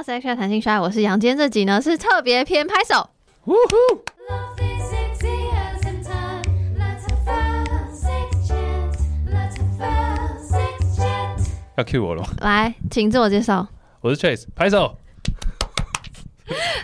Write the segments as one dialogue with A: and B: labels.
A: 到 Section 谈性刷，我是杨。今天这集呢是特别篇，拍手。
B: 要 cue 我了，
A: 来，请自我介绍。
B: 我是 Chase，拍手。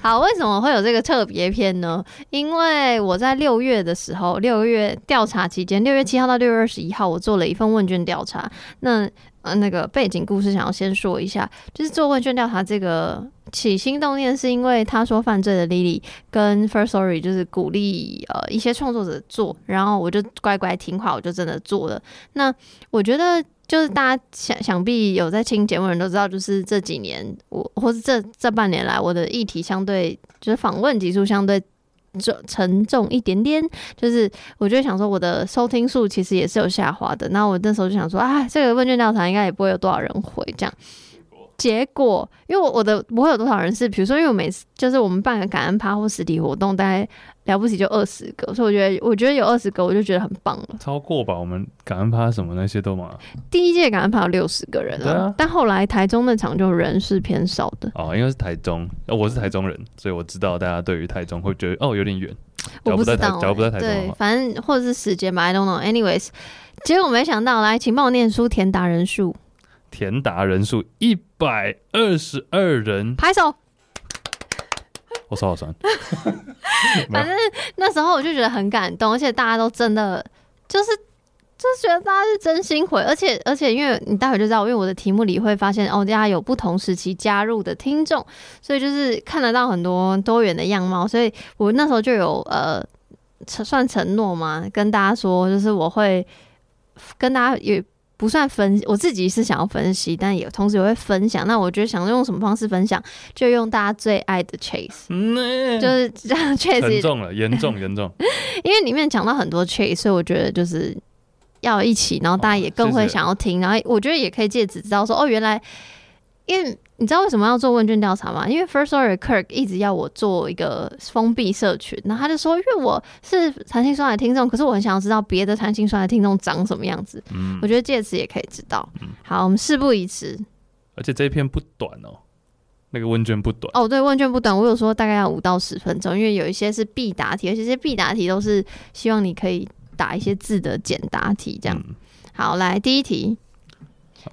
A: 好，为什么会有这个特别篇呢？因为我在六月的时候，六月调查期间，六月七号到六月二十一号，我做了一份问卷调查。那呃，那个背景故事想要先说一下，就是做问卷调查这个起心动念，是因为他说犯罪的 Lily 跟 Firstory 就是鼓励呃一些创作者做，然后我就乖乖听话，我就真的做了。那我觉得。就是大家想想必有在听节目的人都知道，就是这几年我或是这这半年来，我的议题相对就是访问集数相对重沉重一点点。就是我就想说，我的收听数其实也是有下滑的。那我那时候就想说，啊，这个问卷调查应该也不会有多少人回这样。结果，因为我我的不会有多少人是，比如说，因为我每次就是我们办个感恩趴或实体活动，大概了不起就二十个，所以我觉得我觉得有二十个我就觉得很棒了。
B: 超过吧，我们感恩趴什么那些都嘛。
A: 第一届感恩趴有六十个人啊，但后来台中那场就人是偏少的。
B: 哦，因为是台中，我是台中人，所以我知道大家对于台中会觉得哦有点远。
A: 我不知道，对，反正或者是时间吧，I don't know。Anyways，结果没想到，来，请帮我念书填答人数。
B: 填答人数一百二十二人，
A: 拍手。
B: 我手好酸。
A: 反正那时候我就觉得很感动，而且大家都真的就是就是觉得大家是真心回，而且而且因为你待会就知道，因为我的题目里会发现哦，大家有不同时期加入的听众，所以就是看得到很多多元的样貌，所以我那时候就有呃算承诺嘛，跟大家说，就是我会跟大家也。不算分，我自己是想要分析，但也同时也会分享。那我觉得想用什么方式分享，就用大家最爱的 Chase，、嗯、就是这样 Chase
B: 严重了，严重严重。
A: 因为里面讲到很多 Chase，所以我觉得就是要一起，然后大家也更会想要听，哦、谢谢，然后我觉得也可以借此知道说，哦，原来因为。你知道为什么要做问卷调查吗？因为 Firstory Kirk 一直要我做一个封闭社群，然后他就说，因为我是谈性说爱的听众，可是我很想要知道别的谈性说爱的听众长什么样子。嗯，我觉得借此也可以知道。嗯，好，我们事不宜迟。
B: 而且这一篇不短哦，那个问卷不短
A: 哦。对，问卷不短，我有说大概要五到十分钟，因为有一些是必答题，而且这些必答题都是希望你可以打一些字的简答题，这样。嗯，好，来第一题。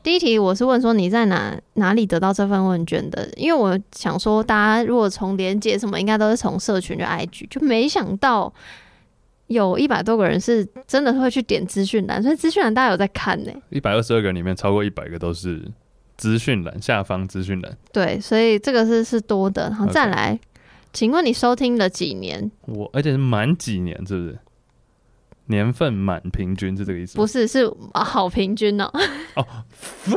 A: 第一题我是问说你在哪哪里得到这份问卷的？因为我想说大家如果从连接什么，应该都是从社群就 IG，就没想到有一百多个人是真的会去点资讯栏，所以资讯栏大家有在看呢、欸。
B: 一百二十二个人里面超过一百个都是资讯栏下方资讯栏。
A: 对，所以这个是是多的。然后再来.请问你收听了几年？
B: 我而且是满几年，是不是？年份满平均是这个意思？
A: 不是，是好平均哦。哦，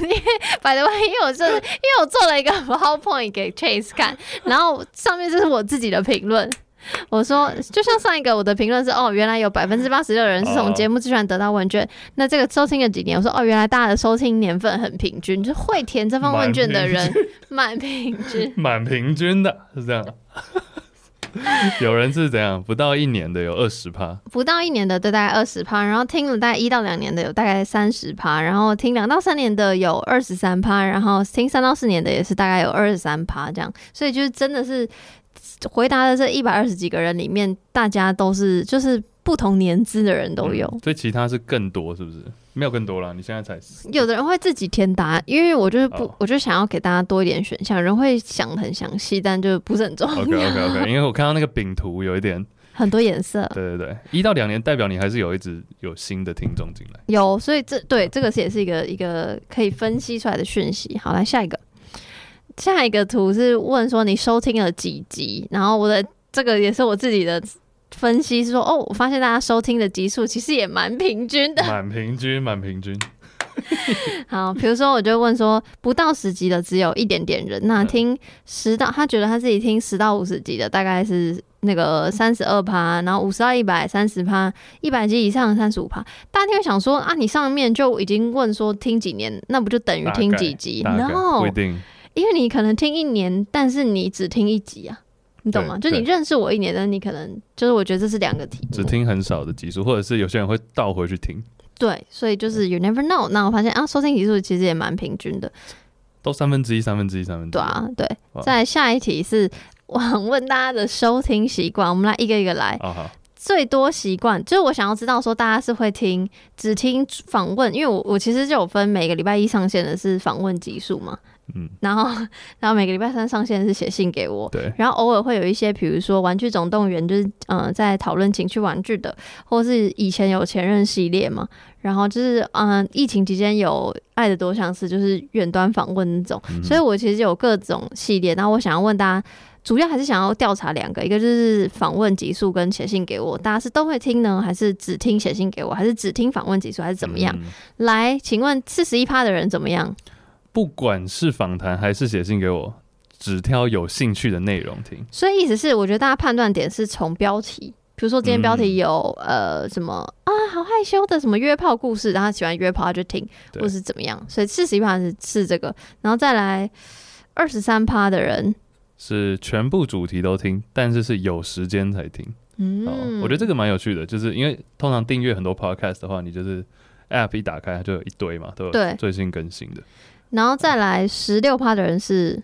A: 因为 by the way，因为我是因为我做了一个 PowerPoint 给 Chase 看，然后上面就是我自己的评论。我说，就像上一个我的评论是哦，原来有百分之八十六的人是从节目资讯得到问卷。哦、那这个收听了几年？我说哦，原来大家的收听年份很平均，就是会填这份问卷的人满平均，
B: 满平均的是这样。有人是怎样？不到一年的有二十趴，
A: 不到一年的对，大概二十趴，然后听了大概一到两年的有大概三十趴，然后听两到三年的有二十三趴，然后听三到四年的也是大概有二十三趴这样，所以就是真的是回答的这一百二十几个人里面，大家都是就是不同年资的人都有，
B: 嗯，所以其他是更多是不是？没有更多了，你现在才
A: 有的人会自己填答案，因为我就是不，oh. 我就想要给大家多一点选项。人会想得很详细，但就不是很重要。
B: OK OK OK，因为我看到那个饼图有一点
A: 很多颜色。
B: 对对对，一到两年代表你还是有一直有新的听众进来。
A: 有，所以这对这个是也是一个一个可以分析出来的讯息。好，来下一个，下一个图是问说你收听了几集，然后我的这个也是我自己的。分析是说，哦，我发现大家收听的集数其实也蛮平均的，
B: 蛮平均，蛮平均。
A: 好，比如说，我就问说，不到十集的只有一点点人，那听十到，他觉得他自己听十到五十集的大概是那个三十二趴，然后五十到一百三十趴，一百集以上三十五趴。大家就会想说，啊，你上面就已经问说听几年，那不就等于听几集？然后不一定，因为你可能听一年，但是你只听一集啊。你懂吗？就你认识我一年，但你可能就是我觉得这是两个题目，
B: 只听很少的集数，或者是有些人会倒回去听。
A: 对，所以就是 you never know。那我发现啊，收听集数其实也蛮平均的。
B: 都三分之一，三分之一，三分之一。
A: 对啊，对。
B: 哇
A: 再下一题是，我问大家的收听习惯，我们来一个一
B: 个来。
A: 最多习惯就是我想要知道说，大家是会听只听访问，因为我我其实就有分每个礼拜一上线的是访问集数嘛。
B: 嗯，
A: 然后，然后每个礼拜三上线是写信给我，
B: 对，
A: 然后偶尔会有一些，比如说《玩具总动员》，就是嗯、呃，在讨论情趣玩具的，或是以前有前任系列嘛，然后就是嗯、呃，疫情期间有《爱的多相似》，就是远端访问那种，嗯、所以我其实有各种系列。然后我想要问大家，主要还是想要调查两个，一个就是访问集数跟写信给我，大家是都会听呢，还是只听写信给我，还是只听访问集数，还是怎么样？嗯、来，请问四十一趴的人怎么样？
B: 不管是访谈还是写信给我，只挑有兴趣的内容听。
A: 所以意思是，我觉得大家判断点是从标题，比如说今天标题有、嗯、呃什么啊，好害羞的什么约炮故事，然后喜欢约炮他就听，对或是怎么样。所以四十一趴是是这个，然后再来二十三趴的人
B: 是全部主题都听，但是是有时间才听。嗯，我觉得这个蛮有趣的，就是因为通常订阅很多 podcast 的话，你就是 app 一打开它就有一堆嘛，都有最新更新的。
A: 然后再来十六趴的人是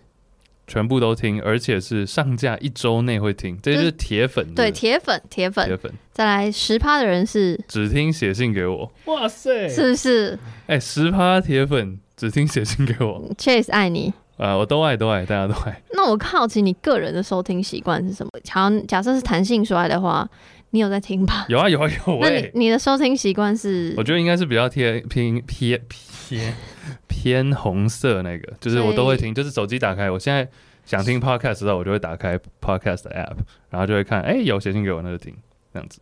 B: 全部都听，而且是上架一周内会听，这就是铁粉是不是？
A: 对，铁粉，铁粉，
B: 铁粉。
A: 再来十趴的人是
B: 只听写信给我，哇塞，
A: 是不是？
B: 哎、欸，十趴铁粉只听写信给我
A: ，Chase 爱你
B: 啊，我都爱，都爱，大家都爱。
A: 那我好奇你个人的收听习惯是什么？好，假设是弹性说来的话，你有在听吧？
B: 有啊，有啊，有。
A: 那你你的收听习惯是？
B: 我觉得应该是比较贴偏偏偏偏红色那个，就是我都会听，就是手机打开，我现在想听 podcast 的时候，我就会打开 podcast 的 app，然后就会看，哎，有写信给我，那就听这样子。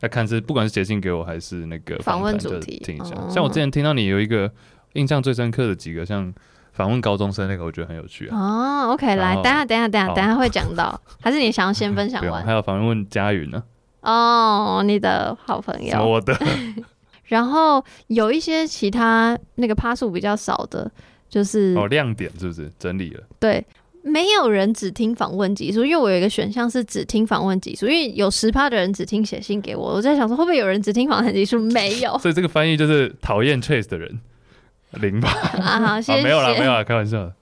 B: 要看是不管是写信给我还是那个
A: 访问主题，
B: 听一下。像我之前听到你有一个印象最深刻的几个，像访问高中生那个，我觉得很有趣啊。
A: 哦，OK，来，等下，等下，等下，等下会讲到，还是你想要先分享完？
B: 还有访问佳云呢？
A: 哦，你的好朋友，
B: 我的。
A: 然后有一些其他那个趴数比较少的，就是
B: 哦亮点是不是整理了？
A: 对，没有人只听访问集数，因为我有一个选项是只听访问集数，因为有十趴的人只听写信给我，我在想说会不会有人只听访谈集数？没有，
B: 所 以这个翻译就是讨厌 Chase 的人零吧？
A: 啊好，谢谢。
B: 没有啦，没有啦，开玩笑的。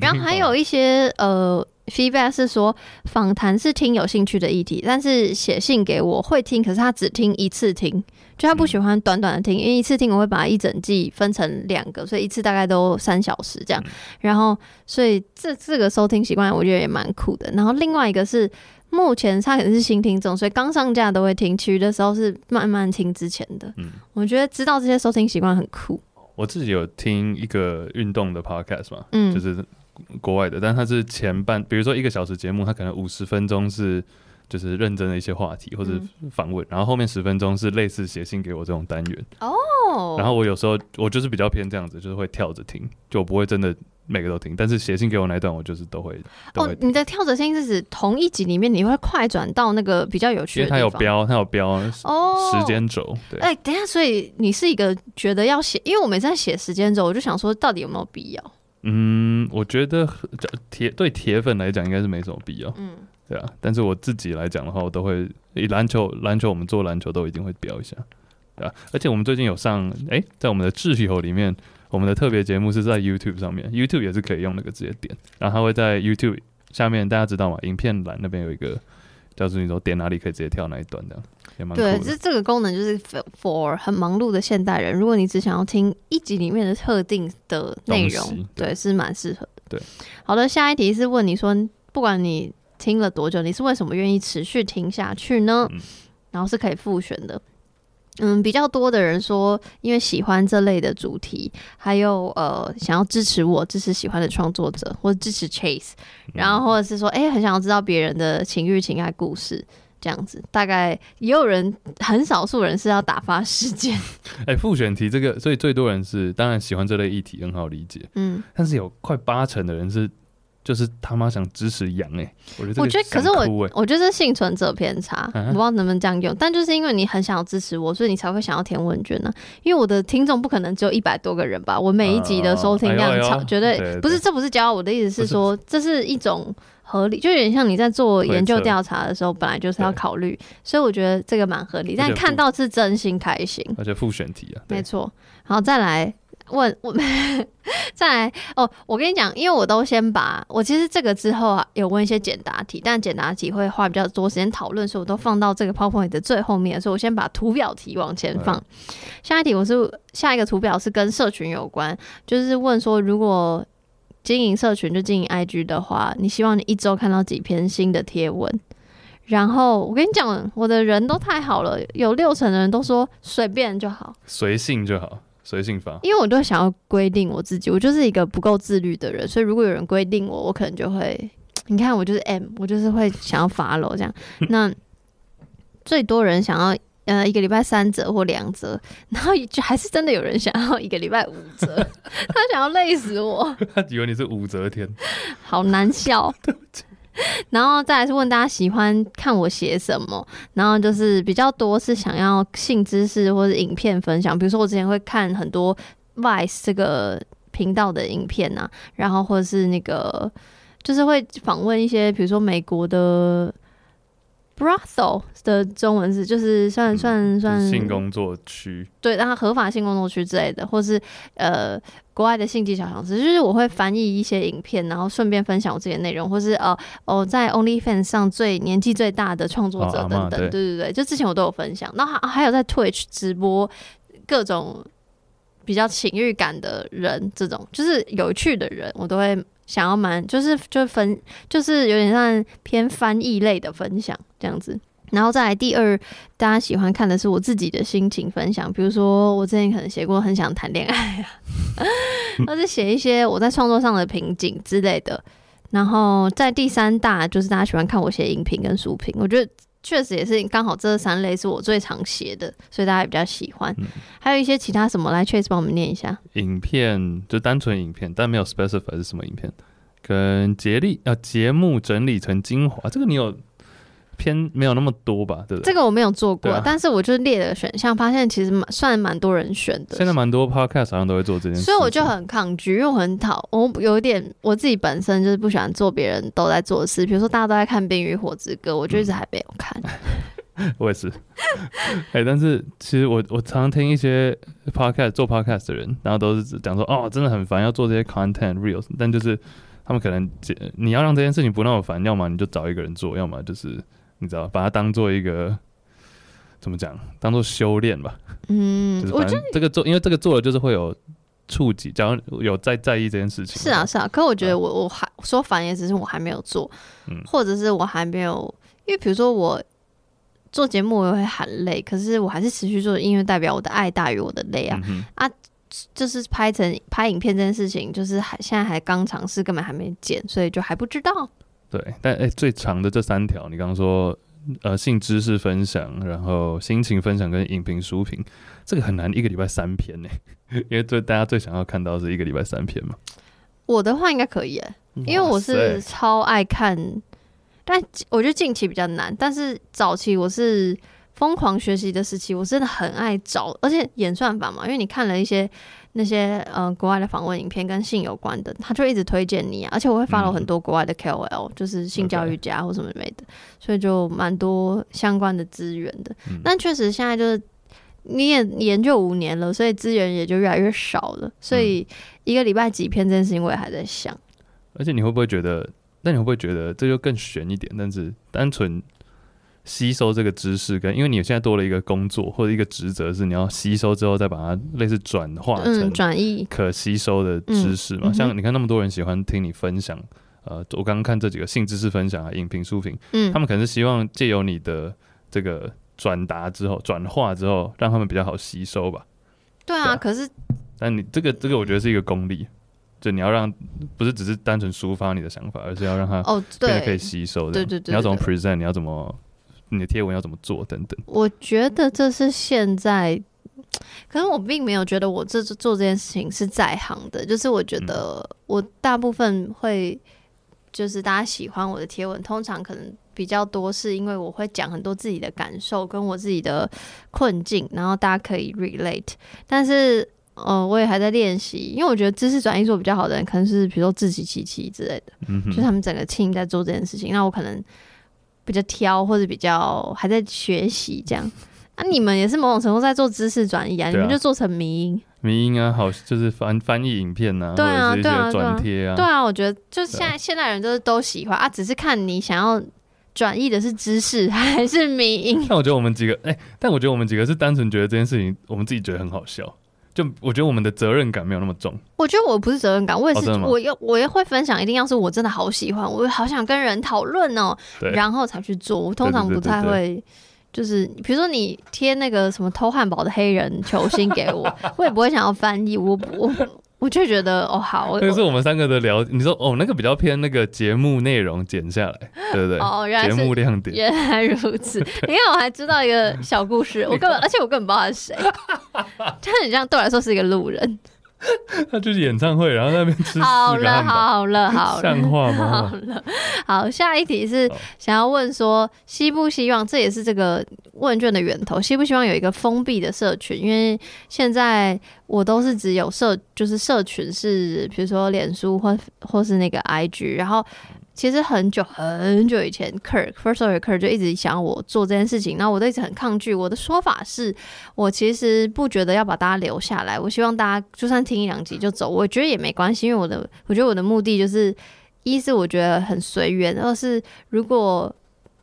A: 然后还有一些呃。Feedback 是说访谈是听有兴趣的议题，但是写信给我会听，可是他只听一次听，就他不喜欢短短的听，因为一次听我会把一整季分成两个，所以一次大概都三小时这样。然后，所以这这个收听习惯我觉得也蛮酷的。然后另外一个是目前他可能是新听众，所以刚上架都会听，其余的时候是慢慢听之前的。嗯，我觉得知道这些收听习惯很酷。
B: 我自己有听一个运动的 podcast 嘛，嗯，就是。国外的，但它是前半，比如说一个小时节目，它可能五十分钟是就是认真的一些话题或者访问，嗯、然后后面十分钟是类似写信给我这种单元哦。然后我有时候我就是比较偏这样子，就是会跳着听，就我不会真的每个都听，但是写信给我那一段我就是都会。都会
A: 哦，你的跳着听是指同一集里面你会快转到那个比较有趣的，
B: 因为它有标，它有标哦时间轴。对，
A: 哎、欸，等一下，所以你是一个觉得要写，因为我每次在写时间轴，我就想说到底有没有必要？
B: 嗯，我觉得铁对铁粉来讲应该是没什么必要，嗯，对啊。但是我自己来讲的话，我都会以篮球篮球，我们做篮球都一定会标一下，对啊。而且我们最近有上，哎、欸，在我们的挚友里面，我们的特别节目是在 YouTube 上面，YouTube 也是可以用那个直接点，然后它会在 YouTube 下面，大家知道吗？影片栏那边有一个。叫做你说点哪里可以直接跳哪一段的，也蛮。对，这
A: 这个功能就是 for 很忙碌的现代人，如果你只想要听一集里面的特定的内容，对，对，是蛮适合的。对，好的，下一题是问你说，不管你听了多久，你是为什么愿意持续听下去呢？嗯、然后是可以复选的。嗯，比较多的人说，因为喜欢这类的主题，还有呃，想要支持我，支持喜欢的创作者，或者支持 Chase，然后或者是说，哎、欸，很想要知道别人的情欲情爱故事，这样子。大概也有人，很少数人是要打发时间。
B: 哎、欸，复选题这个，所以最多人是当然喜欢这类议题，很好理解。嗯，但是有快八成的人是。就是他妈想支持羊哎、欸，我觉得、欸、
A: 我觉得可是我我觉得是幸存者偏差，啊、我不知道能不能这样用，但就是因为你很想要支持我，所以你才会想要填问卷呢、啊。因为我的听众不可能只有一百多个人吧，我每一集的收听量超绝对不是，这不是骄傲，我的意思是说，这是一种合理，就有点像你在做研究调查的时候，本来就是要考虑，所以我觉得这个蛮合理。但看到是真心开心，
B: 而且复选题啊，
A: 没错。好，再来。问我 再来哦，我跟你讲，因为我都先把我其实这个之后啊，有问一些简答题，但简答题会花比较多时间讨论，所以我都放到这个 PowerPoint 的最后面，所以我先把图表题往前放。嗯、下一题我是下一个图表是跟社群有关，就是问说如果经营社群就经营 IG 的话，你希望你一周看到几篇新的贴文？然后我跟你讲，我的人都太好了，有六成的人都说随便就好，
B: 随性就好。随性发，
A: 因为我都想要规定我自己，我就是一个不够自律的人，所以如果有人规定我，我可能就会，你看我就是 M，我就是会想要 follow 这样。那最多人想要呃一个礼拜三折或两折，然后就还是真的有人想要一个礼拜五折，他想要累死我，
B: 他以为你是武则天，
A: 好难笑。对不起。然后再来是问大家喜欢看我写什么，然后就是比较多是想要性知识或者影片分享，比如说我之前会看很多 Vice 这个频道的影片啊，然后或者是那个就是会访问一些比如说美国的。Brothel 的中文是就是算算算
B: 性工作区，
A: 对，然后合法性工作区之类的，或是呃国外的性技巧尝试，就是我会翻译一些影片，然后顺便分享我自己的内容，或是呃哦在 OnlyFans 上最年纪最大的创作者等等，哦、对对对，就之前我都有分享，然后还还有在 Twitch 直播各种比较情欲感的人，这种就是有趣的人，我都会。想要蛮就是就分就是有点像偏翻译类的分享这样子，然后再来第二，大家喜欢看的是我自己的心情分享，比如说我之前可能写过很想谈恋爱啊，或者写一些我在创作上的瓶颈之类的，然后在第三大就是大家喜欢看我写影评跟书评，我觉得。确实也是刚好这三类是我最常写的，所以大家也比较喜欢。嗯、还有一些其他什么来，Chase 帮我们念一下。
B: 影片就单纯影片，但没有 specify 是什么影片。跟节力啊，节目整理成精华，这个你有。偏没有那么多吧，对不对？
A: 这个我没有做过，啊、但是我就列了选项，发现其实蛮算蛮多人选的。
B: 现在蛮多 podcast 好像都会做这件事，
A: 所以我就很抗拒，因为我很讨，我有点我自己本身就是不喜欢做别人都在做的事，比如说大家都在看《冰与火之歌》，我就一直还没有看。
B: 嗯、我也是，哎、欸，但是其实我我常常听一些 podcast 做 podcast 的人，然后都是讲说哦，真的很烦要做这些 content reels，但就是他们可能你要让这件事情不那么烦，要么你就找一个人做，要么就是。你知道，把它当做一个怎么讲？当做修炼吧。嗯，就是反正这个做，因为这个做了就是会有触及，假如有在在意这件事情。
A: 是啊，是啊。可我觉得我我还说反，也只是我还没有做，嗯，或者是我还没有，因为比如说我做节目我也会喊累，可是我还是持续做，因为代表我的爱大于我的累啊、嗯、啊！就是拍成拍影片这件事情，就是还现在还刚尝试，根本还没剪，所以就还不知道。
B: 对，但诶、欸，最长的这三条，你刚刚说，呃，性知识分享，然后心情分享跟影评书评，这个很难一个礼拜三篇呢，因为最大家最想要看到是一个礼拜三篇嘛。
A: 我的话应该可以诶，因为我是超爱看，但我觉得近期比较难，但是早期我是疯狂学习的时期，我真的很爱找，而且演算法嘛，因为你看了一些。那些呃国外的访问影片跟性有关的，他就一直推荐你啊，而且我会 follow 很多国外的 KOL，、嗯、就是性教育家或什么之类的.所以就蛮多相关的资源的。嗯、但确实现在就是你也研究五年了，所以资源也就越来越少了。所以一个礼拜几篇这件事情我也还在想。
B: 而且你会不会觉得？那你会不会觉得这就更悬一点？但是单纯。吸收这个知识，跟因为你现在多了一个工作或者一个职责，是你要吸收之后再把它类似转化成转译可吸收的知识嘛？像你看那么多人喜欢听你分享，呃，我刚刚看这几个性知识分享啊、影评、书评，嗯，他们可能是希望借由你的这个转达之后、转化之后，让他们比较好吸收吧？
A: 对啊，可是，
B: 但你这个这个我觉得是一个功力，就你要让不是只是单纯抒发你的想法，而是要让它哦，变得可以吸收的。对对对，你要怎么 present？你要怎么？你的贴文要怎么做等等？
A: 我觉得这是现在，可是我并没有觉得我这做这件事情是在行的。就是我觉得我大部分会，就是大家喜欢我的贴文，通常可能比较多是因为我会讲很多自己的感受跟我自己的困境，然后大家可以 relate。但是，呃，我也还在练习，因为我觉得知识转移做比较好的人，可能是比如说自己琪琪之类的，就他们整个 team 在做这件事情。那我可能。比较挑或者比较还在学习这样。啊，你们也是某种程度在做知识转移啊，啊。你们就做成迷音，
B: 迷音啊，好就是翻翻译影片呐，
A: 对啊，
B: 或者是一些转贴啊，
A: 对啊，我觉得就现在现代人都是都喜欢啊，只是看你想要转译的是知识还是迷音。
B: 但我觉得我们几个，哎、欸，但我觉得我们几个是单纯觉得这件事情，我们自己觉得很好笑。就我觉得我们的责任感没有那么重。
A: 我觉得我不是责任感，我也是，
B: 哦、
A: 我要我也会分享，一定要是我真的好喜欢，我好想跟人讨论哦，然后才去做。我通常不太会，就是比如说你贴那个什么偷汉堡的黑人球星给我，我也不会想要翻译，我我。我就觉得哦好，
B: 那是我们三个的聊。你说哦，那个比较偏那个节目内容剪下来，对不对？
A: 哦，原来
B: 节目亮点，
A: 原来如此。你看，我还知道一个小故事，我根本，而且我根本不知道他是谁，他很像对我来说是一个路人。
B: 他就是演唱会，然后那边吃
A: 好了好了好了，
B: 像话吗？
A: 好了，好，下一题是想要问说，希不希望这也是这个问卷的源头，希不希望有一个封闭的社群？因为现在我都是只有社，就是社群是，比如说脸书或或是那个 IG，然后。其实很久很久以前，Kirk，Firstory Kirk 就一直想要我做这件事情，那我都一直很抗拒。我的说法是，我其实不觉得要把大家留下来，我希望大家就算听一两集就走，我觉得也没关系，因为我的，我觉得我的目的就是，一是我觉得很随缘，二是如果。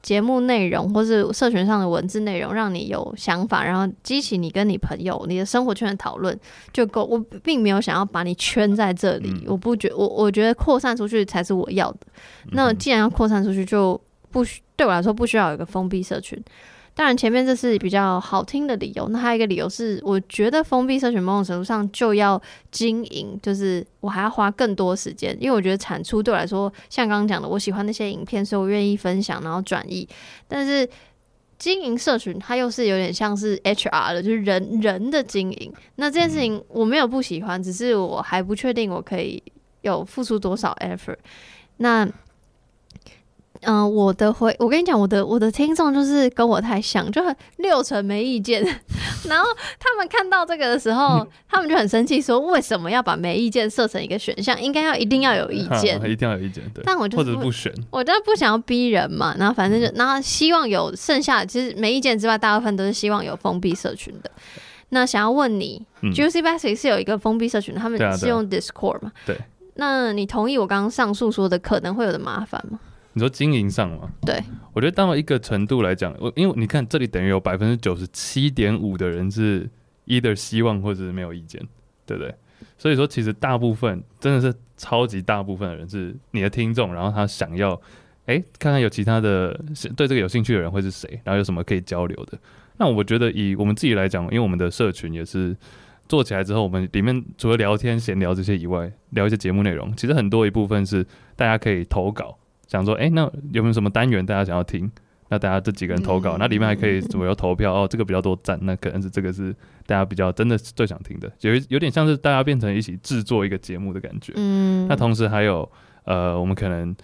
A: 节目内容或是社群上的文字内容，让你有想法，然后激起你跟你朋友、你的生活圈的讨论就够。我并没有想要把你圈在这里，嗯、我不觉我我觉得扩散出去才是我要的。那既然要扩散出去，就不需对我来说不需要有一个封闭社群。当然，前面这是比较好听的理由。那还有一个理由是，我觉得封闭社群某种程度上就要经营，就是我还要花更多时间，因为我觉得产出对我来说，像刚刚讲的，我喜欢那些影片，所以我愿意分享，然后转译。但是经营社群，它又是有点像是 HR 的，就是人人的经营。那这件事情我没有不喜欢，只是我还不确定我可以有付出多少 effort。那。嗯、呃，我的回，我跟你讲，我的我的听众就是跟我太像，就很六成没意见。然后他们看到这个的时候，他们就很生气，说为什么要把没意见设成一个选项？应该要一定要有意见，
B: 一定要有意见。对，
A: 但我就
B: 或者不选，
A: 我就不想要逼人嘛。然后反正就，然后希望有剩下，其实没意见之外，大部分都是希望有封闭社群的。那想要问你、嗯、Juicy Basics 是有一个封闭社群，他们是用 Discord 嘛？
B: 对。
A: 那你同意我刚刚上述说的可能会有的麻烦吗？
B: 你说经营上嘛？
A: 对，
B: 我觉得到了一个程度来讲，我因为你看这里等于有百分之九十七点五的人是 either 希望或者是没有意见，对不对？所以说其实大部分真的是超级大部分的人是你的听众，然后他想要哎看看有其他的对这个有兴趣的人会是谁，然后有什么可以交流的。那我觉得以我们自己来讲，因为我们的社群也是做起来之后，我们里面除了聊天闲聊这些以外，聊一些节目内容，其实很多一部分是大家可以投稿。想说，哎、欸，那有没有什么单元大家想要听？那大家这几个人投稿，嗯、那里面还可以左右投票哦。这个比较多赞，那可能是这个是大家比较真的是最想听的，有有点像是大家变成一起制作一个节目的感觉。嗯，那同时还有呃，我们可能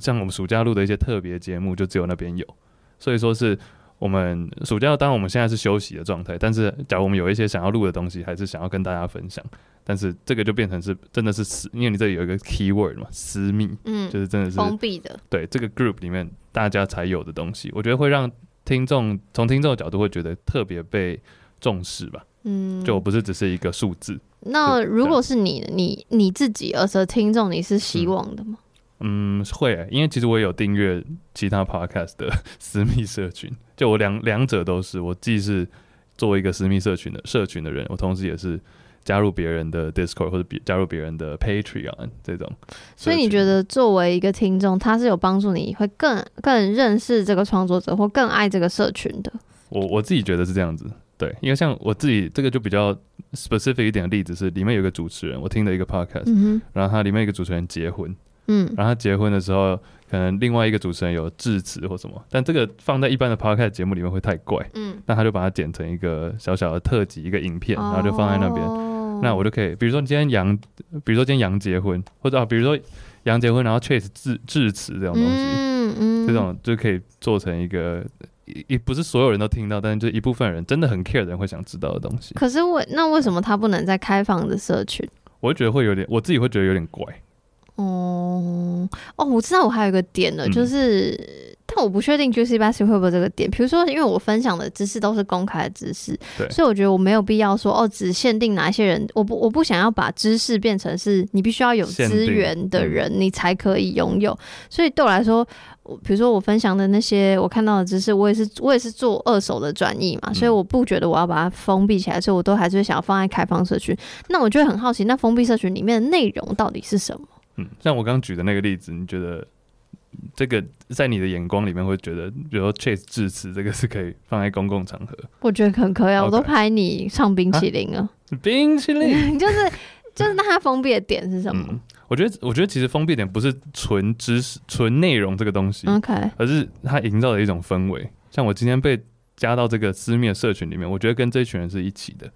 B: 像我们暑假录的一些特别节目，就只有那边有。所以说是我们暑假，当然我们现在是休息的状态，但是假如我们有一些想要录的东西，还是想要跟大家分享。但是这个就变成是真的是私，因为你这里有一个 keyword 嘛，私密，嗯，就是真的是
A: 封闭的，
B: 对这个 group 里面大家才有的东西，我觉得会让听众从听众的角度会觉得特别被重视吧，嗯，就不是只是一个数字。
A: 那如果是你，你你自己而是听众，你是希望的吗？
B: 嗯，嗯会、欸，因为其实我也有订阅其他 podcast 的私密社群，就我两两者都是，我既是作为一个私密社群的社群的人，我同时也是。加入别人的 Discord 或者别加入别人的 Patreon 这种，
A: 所以你觉得作为一个听众，他是有帮助你会更更认识这个创作者或更爱这个社群的？
B: 我我自己觉得是这样子，对，因为像我自己这个就比较 specific 一点的例子是，里面有一个主持人，我听的一个 podcast，嗯，然后他里面一个主持人结婚，嗯，然后他结婚的时候，可能另外一个主持人有致辞或什么，但这个放在一般的 podcast 节目里面会太怪，嗯，那他就把它剪成一个小小的特辑，一个影片，然后就放在那边。哦那我就可以，比如说今天杨，比如说今天杨结婚，或者啊，比如说杨结婚，然后 Chase 致致辞这种东西，嗯嗯，这种就可以做成一个，一不是所有人都听到，但是就一部分人真的很 care 的人会想知道的东西。
A: 可是为那为什么他不能在开放的社群？
B: 我会觉得会有点，我自己会觉得有点怪。
A: 哦哦，我知道我还有一个点呢，就是。但我不确定 Juicy Basket 会不会这个点。比如说，因为我分享的知识都是公开的知
B: 识，
A: 所以我觉得我没有必要说哦，只限定哪一些人。我不，我不想要把知识变成是你必须要有资源的人，你才可以拥有。所以对我来说，比如说我分享的那些我看到的知识，我也是我也是做二手的转译嘛，所以我不觉得我要把它封闭起来，所以我都还是会想要放在开放社群。那我就会很好奇，那封闭社群里面的内容到底是什么？
B: 嗯，像我刚举的那个例子，你觉得这个在你的眼光里面会觉得，比如说 Chase 致辞，这个是可以放在公共场合？
A: 我觉得很可以啊我都拍你唱冰淇淋了。
B: 冰淇淋
A: 就是就是那它封闭的点是什么？
B: 嗯，我觉得我觉得其实封闭点不是纯知识、纯内容这个东西
A: ，OK，
B: 而是它营造的一种氛围。像我今天被加到这个私密的社群里面，我觉得跟这群人是一起的。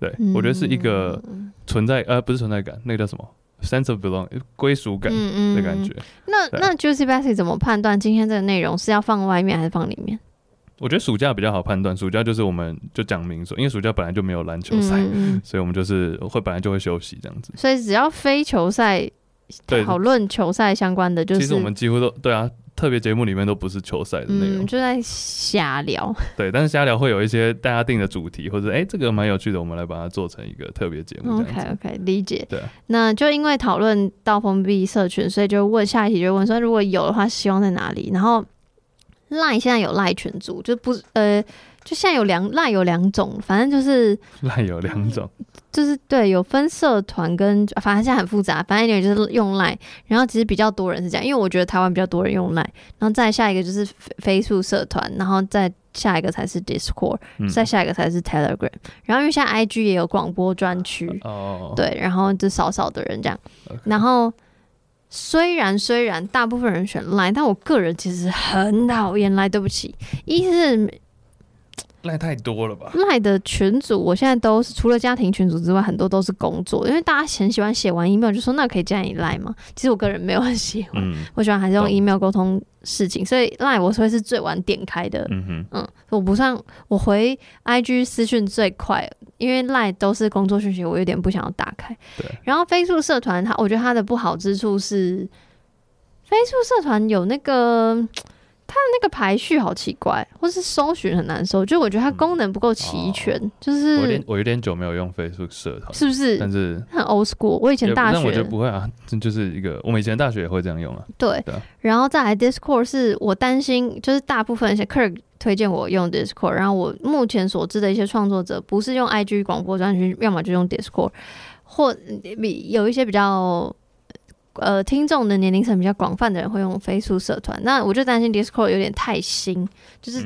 B: 对，我觉得是一个存在，呃，不是存在感，那个叫什么？sense of belong 归属感的感觉。嗯嗯、那
A: 那 Juicy Basket 怎么判断今天这个内容是要放外面还是放里面？
B: 我觉得暑假比较好判断，暑假就是我们就讲明说，因为暑假本来就没有篮球赛，所以我们就是会本来就会休息这样子。
A: 所以只要非球赛讨论球赛相关的，就是
B: 其实我们几乎都对啊。特别节目里面都不是球赛的内容，
A: 嗯，就在瞎聊。
B: 对，但是瞎聊会有一些大家定的主题，或者哎、欸，这个蛮有趣的，我们来把它做成一个特别节目。
A: OK OK，理解。
B: 对，
A: 那就因为讨论到封闭社群，所以就问下一题，就问说如果有的话，希望在哪里？然后 Line 现在有 Line 群组，就不呃。就现在有两赖有两种，反正就是
B: 赖有两种，
A: 就是对有分社团跟，反正现在很复杂。反正一点就是用赖，然后其实比较多人是这样，因为我觉得台湾比较多人用赖，然后再下一个就是飞速社团，然后再下一个才是 Discord，嗯、再下一个才是 Telegram。然后因为现在 IG 也有广播专区，哦，对，然后就少少的人这样。然后虽然虽然大部分人选赖，但我个人其实很讨厌赖。对不起，一是。
B: 赖太多了吧？
A: 赖的群组，我现在都是除了家庭群组之外，很多都是工作，因为大家很喜欢写完 email 就说那可以加你赖吗？其实我个人没有很喜欢，嗯、我喜欢还是用 email 沟通事情，所以赖我会是最晚点开的。嗯哼，嗯，我不算我回 IG 私讯最快，因为赖都是工作讯息，我有点不想要打开。
B: 对，
A: 然后 Facebook 社团，它我觉得它的不好之处是 Facebook 社团有那个。它的那个排序好奇怪，或是搜寻很难搜，就我觉得它功能不够齐全。嗯哦、就是我有
B: 点我有点久没有用 Facebook 社团，
A: 是不是？
B: 但是
A: 很 old school。我以前大学，
B: 但我觉得不会啊，这就是一个我们以前大学也会这样用啊。
A: 对，然后再来 Discord 是我担心，就是大部分一些 Kirk 推荐我用 Discord，然后我目前所知的一些创作者不是用 IG 广播专区，要么就用 Discord，或比有一些比较。呃，听众的年龄层比较广泛的人会用 Facebook 社团，那我就担心 Discord 有点太新，就是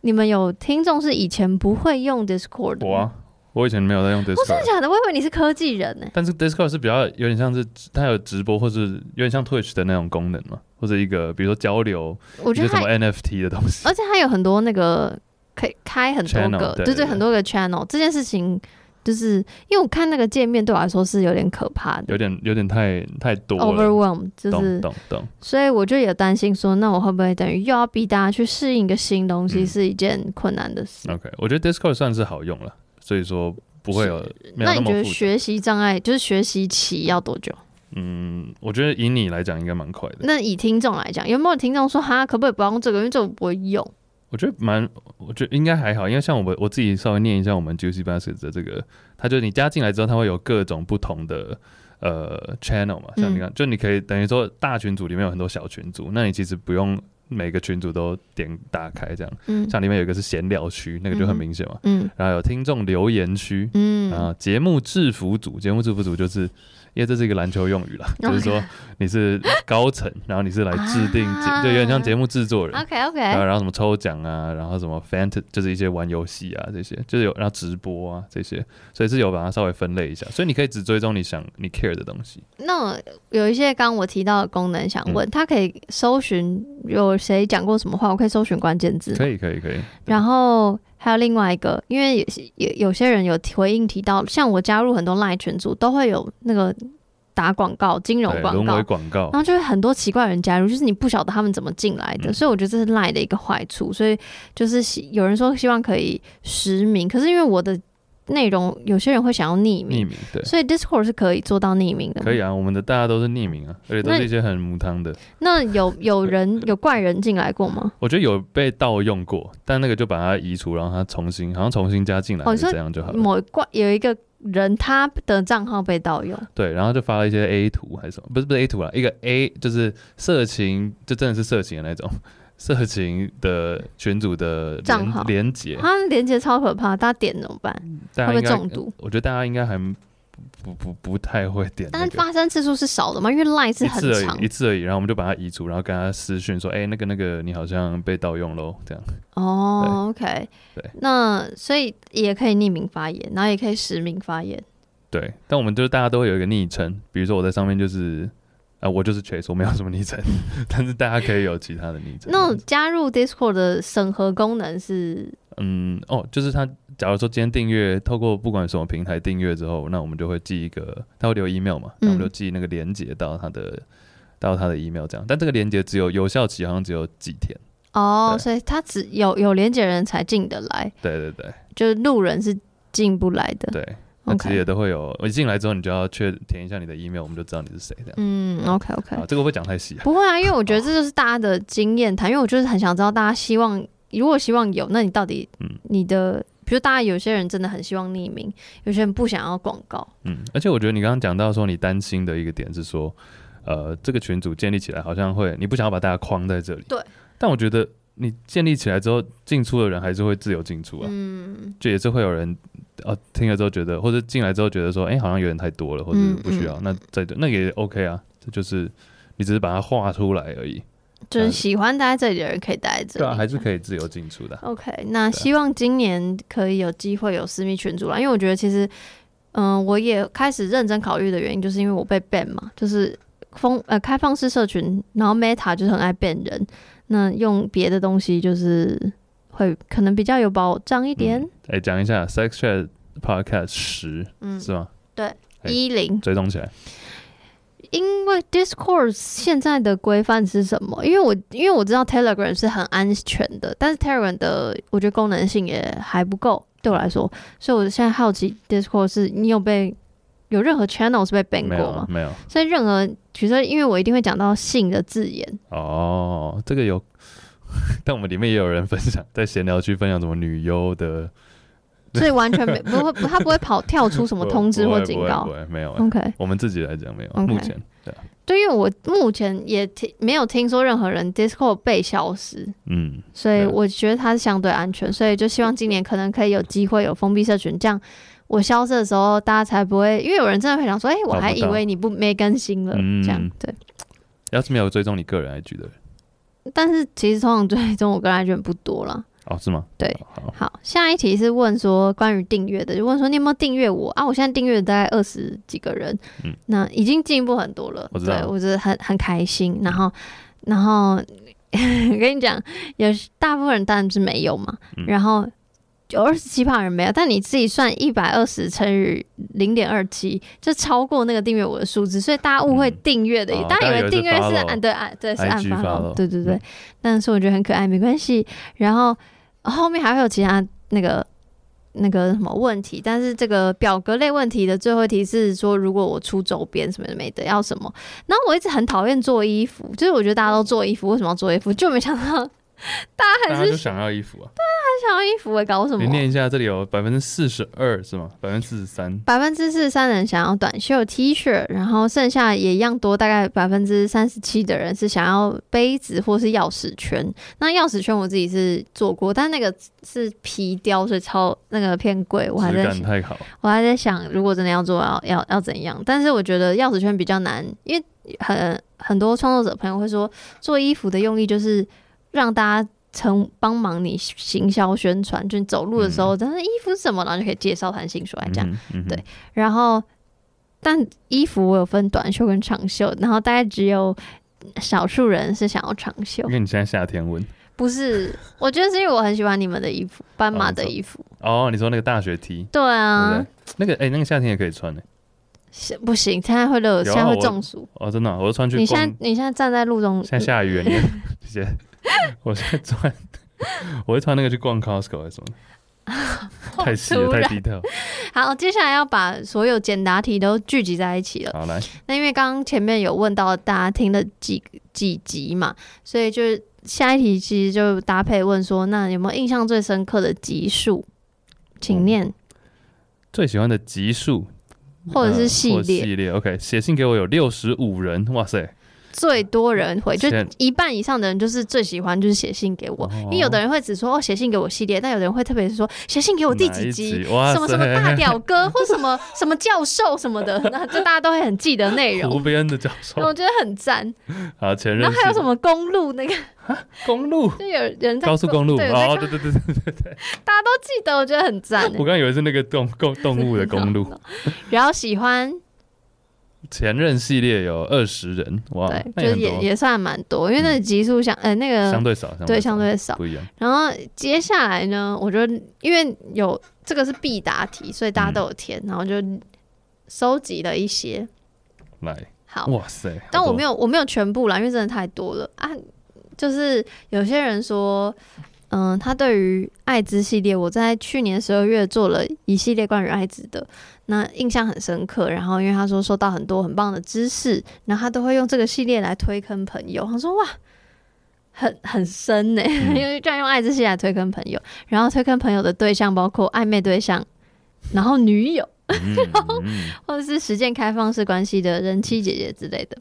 A: 你们有听众是以前不会用 Discord 的。
B: 我啊，我以前没有在用 Discord。
A: 真的假的？我以为你是科技人呢。
B: 但是 Discord 是比较有点像是它有直播，或是有点像 Twitch 的那种功能嘛，或者一个比如说交流，我觉得什么 NFT 的东西，
A: 而且它有很多那个可以开很多个，对对，很多个 channel，这件事情。就是因为我看那个界面对我来说是有点可怕的，
B: 有点有点太太多
A: overwhelm，就是
B: 懂懂，
A: 所以我就也担心说，那我会不会等于又要逼大家去适应一个新东西，是一件困难的事。
B: OK，我觉得 Discord 算是好用了，所以说不会有。那，
A: 那你觉得学习障碍就是学习期要多久？
B: 嗯，我觉得以你来讲应该蛮快的。
A: 那以听众来讲，有没有听众说哈，可不可以不用这个？因为这个不会用。
B: 我觉得蛮，我觉得应该还好，因为像我们我自己稍微念一下我们 Juicy Basket 的这个，它就是你加进来之后，它会有各种不同的呃 channel 嘛，像你看，嗯、就你可以等于说大群组里面有很多小群组，那你其实不用每个群组都点打开这样，嗯，像里面有一个是闲聊区，那个就很明显嘛，嗯，然后有听众留言区，嗯，然后节目制服组，节目制服组就是。因为这是一个篮球用语啦. 就是说你是高层，然后你是来制定，啊、对，有点像节目制作人。OK OK。然后什么抽奖啊，然后什么 Fant 就是一些玩游戏啊这些，就是有然后直播啊这些，所以是有把它稍微分类一下，所以你可以只追踪你想你 care 的东西。那有一些刚刚我提到的功能想问，它、嗯、可以搜寻有谁讲过什么话，我可以搜寻关键字。可以可以可以。然后。还有另外一个，因为有有有些人有回应提到，像我加入很多 LINE 群组，都会有那个打广告、金融广告、广告，然后就会很多奇怪人加入，就是你不晓得他们怎么进来的，嗯、所以我觉得这是 LINE 的一个坏处。所以就是有人说希望可以实名，可是因为我的
A: 内容有些人会想要匿名，
B: 匿名对，
A: 所以 Discord 是可以做到匿名的。
B: 可以啊，我们的大家都是匿名啊，而且都是一些很母汤的。
A: 那，那有有人 有怪人进来过吗？
B: 我觉得有被盗用过，但那个就把它移除，然后他重新好像重新加进来，哦，这样就好了。
A: 某怪有一个人他的账号被盗用，
B: 对，然后就发了一些 A 图还是什么，不是不是 A 图啊，一个 A 就是色情，就真的是色情的那种。色情的群组的账号连接，
A: 它连接超可怕，大家点怎么办？会不会中毒？
B: 我觉得大家应该还不不不太会点、那个，
A: 但发生次数是少的嘛？因为 Line 是很长
B: 一次而已，然后我们就把它移除，然后跟他私讯说：“哎、欸，那个那个，你好像被盗用喽。”这样。
A: 哦，OK，对，那所以也可以匿名发言，然后也可以实名发言。
B: 对，但我们就是大家都会有一个昵称，比如说我在上面就是。啊，我就是 Chase，我没有什么昵称，但是大家可以有其他的昵称。
A: 那加入 Discord 的审核功能是？
B: 嗯，哦，就是他，假如说今天订阅，透过不管什么平台订阅之后，那我们就会寄一个，他会留 email 嘛，那我们就寄那个连接到他的、嗯、到他的 email 这样。但这个连接只有有效期，好像只有几天。
A: 哦，所以他只有有连接人才进得来。
B: 对对对，
A: 就是路人是进不来的。
B: 对。那其实也都会有，我一进来之后，你就要确填一下你的 email，我们就知道你是谁这样。
A: 嗯，OK OK。
B: 这个会讲太细啊？
A: 不会啊，因为我觉得这就是大家的经验谈，因为我就是很想知道大家希望，如果希望有，那你到底，你的，嗯、比如大家有些人真的很希望匿名，有些人不想要广告。
B: 嗯，而且我觉得你刚刚讲到说你担心的一个点是说，呃，这个群组建立起来好像会，你不想要把大家框在这里。
A: 对。
B: 但我觉得你建立起来之后，进出的人还是会自由进出啊。嗯。就也是会有人。哦，听了之后觉得，或者进来之后觉得说，哎、欸，好像有点太多了，或者不需要，嗯嗯、那再那也 OK 啊，这就是你只是把它画出来而已。
A: 就是喜欢待在这里的人可以待在这里，
B: 对啊，还是可以自由进出的。
A: OK，那希望今年可以有机会有私密群组啦，因为我觉得其实，嗯、呃，我也开始认真考虑的原因，就是因为我被 ban 嘛，就是封呃开放式社群，然后 Meta 就是很爱 ban 人，那用别的东西就是。会可能比较有保障一点。
B: 哎、嗯，讲、欸、一下 Sex Chat Podcast 十、嗯，是吗？
A: 对，一零
B: 追踪起来。
A: 因为 Discord 现在的规范是什么？因为我因为我知道 Telegram 是很安全的，但是 Telegram 的我觉得功能性也还不够，对我来说，所以我现在好奇 Discord 是你有被有任何 channel 是被 ban 过吗？
B: 没有。
A: 所以任何比如说，因为我一定会讲到性的字眼。
B: 哦，这个有。但我们里面也有人分享，在闲聊区分享什么女优的，
A: 所以完全没 不会，他不会跑跳出什么通知或警告，
B: 没有。
A: OK，
B: 我们自己来讲没有。Okay. 目前对，
A: 对，因为我目前也听没有听说任何人 Discord 被消失，嗯，所以我觉得它是相对安全，所以就希望今年可能可以有机会有封闭社群，这样我消失的时候大家才不会，因为有人真的会想说，哎、欸，我还以为你不没更新了，这样对。
B: 要是没有追踪你个人 IG 的人。
A: 但是其实通常追踪我个人 IG 不多了
B: 哦，是吗？
A: 对，好，好，下一题是问说关于订阅的，就问说你有没有订阅我啊？我现在订阅大概二十几个人，嗯，那已经进步很多了，我对我觉得很很开心。然后，然后我 跟你讲，有大部分人当然是没有嘛，嗯、然后。有二十七趴人没有，但你自己算一百二十乘以零点二七，就超过那个订阅我的数字，所以大家误会订阅的，嗯、大家以为订阅是按对按对是按发了，对对对。嗯、但是我觉得很可爱，没关系。然后后面还会有其他那个那个什么问题，但是这个表格类问题的最后一题是说，如果我出周边什么的没得要什么？然后我一直很讨厌做衣服，就是我觉得大家都做衣服，为什么要做衣服？就没想到。大家还是
B: 想要衣服啊！
A: 大家还想要衣服，哎，搞什么？
B: 你念一下，这里有百分之四十二是吗？百分之四十三，
A: 百分之四十三人想要短袖 T 恤，然后剩下也一样多，大概百分之三十七的人是想要杯子或是钥匙圈。那钥匙圈我自己是做过，但那个是皮雕，所以超那个偏贵。我还在想，我还在想，如果真的要做，要要要怎样？但是我觉得钥匙圈比较难，因为很很多创作者朋友会说，做衣服的用意就是。让大家成帮忙你行销宣传，就你走路的时候，但是衣服是什么，然后就可以介绍弹性说来这样，对。然后，但衣服我有分短袖跟长袖，然后大概只有少数人是想要长袖。
B: 因为你现在夏天温？
A: 不是，我觉得是因为我很喜欢你们的衣服，斑马的衣服。
B: 哦，你说那个大学 T？
A: 对啊，
B: 那个哎、欸，那个夏天也可以穿呢。
A: 是不行，现在会热，现在会中暑。
B: 哦，真的、啊，我都穿去。
A: 你现在你现在站在路中，
B: 现在下雨，谢谢。我在穿，我会穿那个去逛 Costco 还是什么？太细了，太低调。
A: 好，接下来要把所有简答题都聚集在一起了。
B: 好，来。
A: 那因为刚刚前面有问到大家听了几几集嘛，所以就是下一题其实就搭配问说，那有没有印象最深刻的集数？请念。嗯、
B: 最喜欢的集数，
A: 或者是系列？
B: 呃、系列 OK，写信给我有六十五人，哇塞！
A: 最多人回，就一半以上的人就是最喜欢就是写信给我，因为有的人会只说哦写信给我系列，但有的人会特别说写信给我第几集，什么什么大屌哥或什么 什么教授什么的，那就大家都会很记得内容。
B: 湖边的教授，
A: 我觉得很赞。
B: 好，前任。
A: 然后还有什么公路那个
B: 公路，
A: 就有人在
B: 高速公路，哦，对对对对对对，
A: 大家都记得，我觉得很赞。
B: 我刚以为是那个动动动物的公路，
A: 然后喜欢。
B: 前任系列有二十人，哇，
A: 对，就是也也算蛮多，因为那个集数相，呃，那个
B: 相对少，
A: 对，相对少，
B: 不一样。
A: 然后接下来呢，我觉得因为有这个是必答题，所以大家都有填，然后就收集了一些。
B: 来，
A: 好，
B: 哇塞，
A: 但我没有我没有全部啦，因为真的太多了。啊。就是有些人说。嗯，他对于艾滋系列，我在去年十二月做了一系列关于艾滋的，那印象很深刻。然后因为他说收到很多很棒的知识，然后他都会用这个系列来推坑朋友。他说哇，很很深呢，因为这样用爱之系列来推坑朋友，然后推坑朋友的对象包括暧昧对象，然后女友，然后 或者是实践开放式关系的人妻姐姐之类的。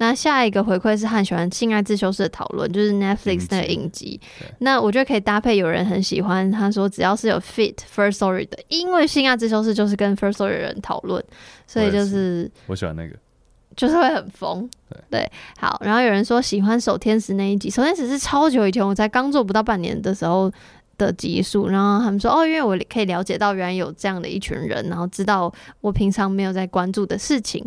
A: 那下一个回馈是很喜欢性爱自修室的讨论，就是 Netflix 那个影集。那我觉得可以搭配，有人很喜欢，他说只要是有 fit First Story 的，因为性爱自修室就是跟 First Story 的人讨论，所以就是
B: 我喜欢那个，
A: 就是会很疯。对，好。然后有人说喜欢守天使那一集，守天使是超久以前我才刚做不到半年的时候的集数，然后他们说哦，因为我可以了解到原来有这样的一群人，然后知道我平常没有在关注的事情。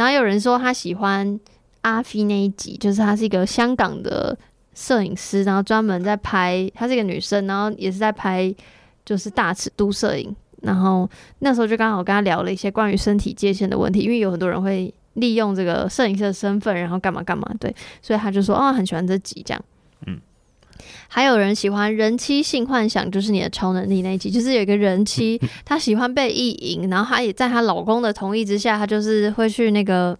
A: 然后有人说他喜欢阿飞那一集，就是他是一个香港的摄影师，然后专门在拍，她是一个女生，然后也是在拍就是大尺度摄影。然后那时候就刚好跟他聊了一些关于身体界限的问题，因为有很多人会利用这个摄影师的身份，然后干嘛干嘛，对，所以他就说、哦，很喜欢这集这样。嗯，还有人喜欢人妻性幻想，就是你的超能力那一集，就是有一个人妻，她喜欢被意淫，然后她也在她老公的同意之下，她就是会去那个。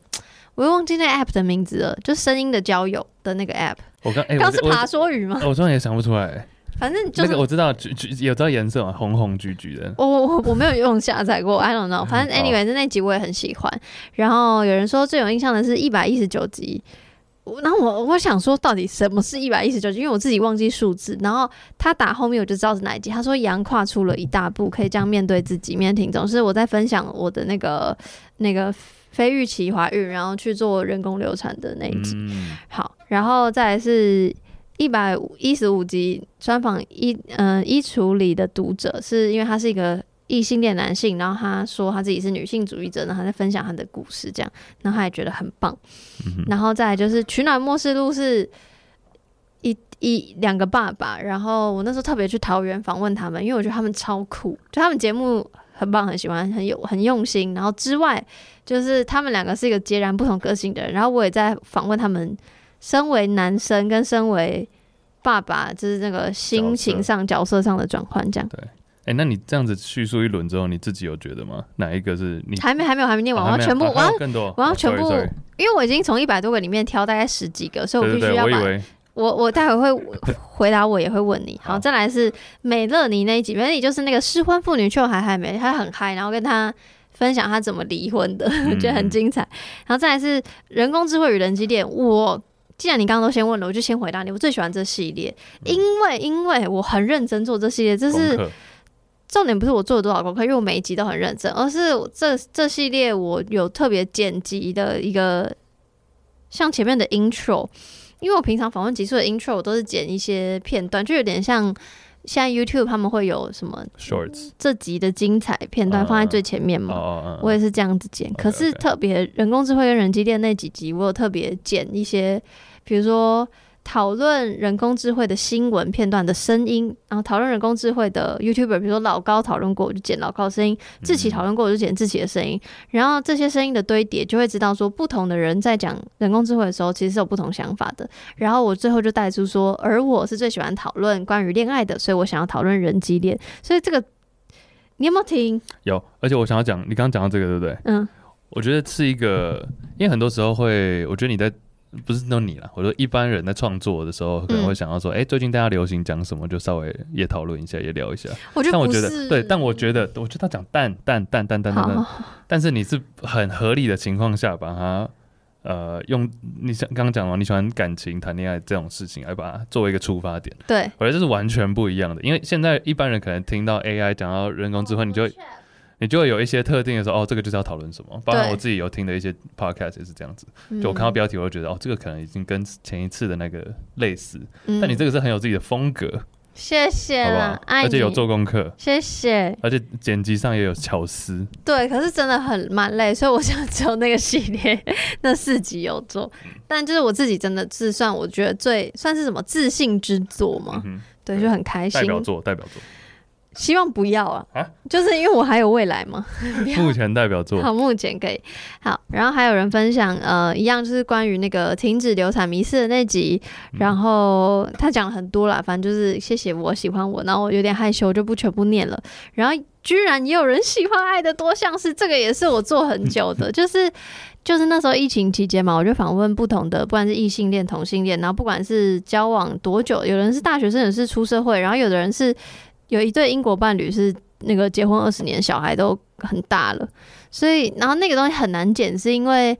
A: 我又忘记那 app 的名字了，就声音的交友的那个 app。我刚刚、欸、是爬说语吗？
B: 我突然也想不出来。
A: 反正就是、那个
B: 我知道，橘橘有知道颜色嘛？红红橘橘的。
A: 我我我没有用下载过，I don't know。反正 anyway，那集我也很喜欢。然后有人说最有印象的是一百一十九集。然后我我想说，到底什么是一百一十九集？因为我自己忘记数字。然后他打后面我就知道是哪一集。他说杨跨出了一大步，可以这样面对自己，面对听众。是我在分享我的那个那个。非预期怀孕，然后去做人工流产的那一集，嗯、好，然后再来是一百一十五集专访衣嗯衣橱里的读者，是因为他是一个异性恋男性，然后他说他自己是女性主义者，然后他在分享他的故事，这样，然后他也觉得很棒，嗯、然后再来就是取暖默示录是一一两个爸爸，然后我那时候特别去桃园访问他们，因为我觉得他们超酷，就他们节目。很棒，很喜欢，很有很用心。然后之外，就是他们两个是一个截然不同个性的人。然后我也在访问他们，身为男生跟身为爸爸，就是那个心情上角色上的转换，这样。对，哎、欸，那你这样子叙述一轮之后，你自己有觉得吗？哪一个是你还没还没有还没念完？我要全部，我要更多，我要全部，因为我已经从一百多个里面挑大概十几个，所以我必须要把。我我待会会 回答，我也会问你。好，再来是美乐妮那一集，美乐妮就是那个失婚妇女，却还还没，她很嗨，然后跟她分享她怎么离婚的，我 觉得很精彩。然后再来是人工智慧与人机恋，我既然你刚刚都先问了，我就先回答你。我最喜欢这系列，因为因为我很认真做这系列，这是重点，不是我做了多少功课，因为我每一集都很认真，而是这这系列我有特别剪辑的一个，像前面的 intro。因为我平常访问集数的 intro 我都是剪一些片段，就有点像现在 YouTube 他们会有什么 shorts 这集的精彩片段放在最前面嘛。Uh, uh, uh, 我也是这样子剪。可是特别人工智慧跟人机恋那几集，我有特别剪一些，比如说讨论人工智慧的新闻片段的声音，然后讨论人工智慧的 YouTuber，比如说老高讨论过，我就剪老高的声音；志奇讨论过，我就剪志奇的声音。然后这些声音的堆叠，就会知道说不同的人在讲人工智慧的时候，其实是有不同想法的。然后我最后就带出说，而我是最喜欢讨论关于恋爱的，所以我想要讨论人机恋。所以这个你有没有听？
B: 有，而且我想要讲，你刚刚讲到这个，对不对？嗯，我觉得是一个，因为很多时候会，我觉得你在。不是弄你了，我说一般人在创作的时候可能会想要说，哎、嗯欸，最近大家流行讲什么，就稍微也讨论一下，也聊一下。
A: 我，
B: 但我觉得对，但我觉得，我觉得他讲淡淡淡淡淡淡，但是你是很合理的情况下把它，呃，用你像刚刚讲的，你喜欢感情、谈恋爱这种事情来把它作为一个出发点。
A: 对，
B: 我觉得这是完全不一样的，因为现在一般人可能听到 AI 讲到人工智慧，你就会。你就会有一些特定的时候，哦，这个就是要讨论什么。包括我自己有听的一些 podcast 也是这样子。就我看到标题，我就觉得，哦，这个可能已经跟前一次的那个类似。但你这个是很有自己的风格。
A: 谢谢，好不好？
B: 而且有做功课。
A: 谢谢。
B: 而且剪辑上也有巧思。
A: 对，可是真的很蛮累，所以我想只有那个系列 那四集有做。但就是我自己真的是算我觉得最算是什么自信之作嘛。对，就很开心。
B: 代表作，代表作。
A: 希望不要啊，啊，就是因为我还有未来嘛。
B: 目前代表作，
A: 好，目前可以好。然后还有人分享，呃，一样就是关于那个停止流产迷失的那集，然后他讲了很多啦，反正就是谢谢我喜欢我，然后我有点害羞，就不全部念了。然后居然也有人喜欢爱的多项式，这个也是我做很久的，就是就是那时候疫情期间嘛，我就访问不同的，不管是异性恋、同性恋，然后不管是交往多久，有人是大学生，有人是出社会，然后有的人是。有一对英国伴侣是那个结婚二十年，小孩都很大了，所以然后那个东西很难剪，是因为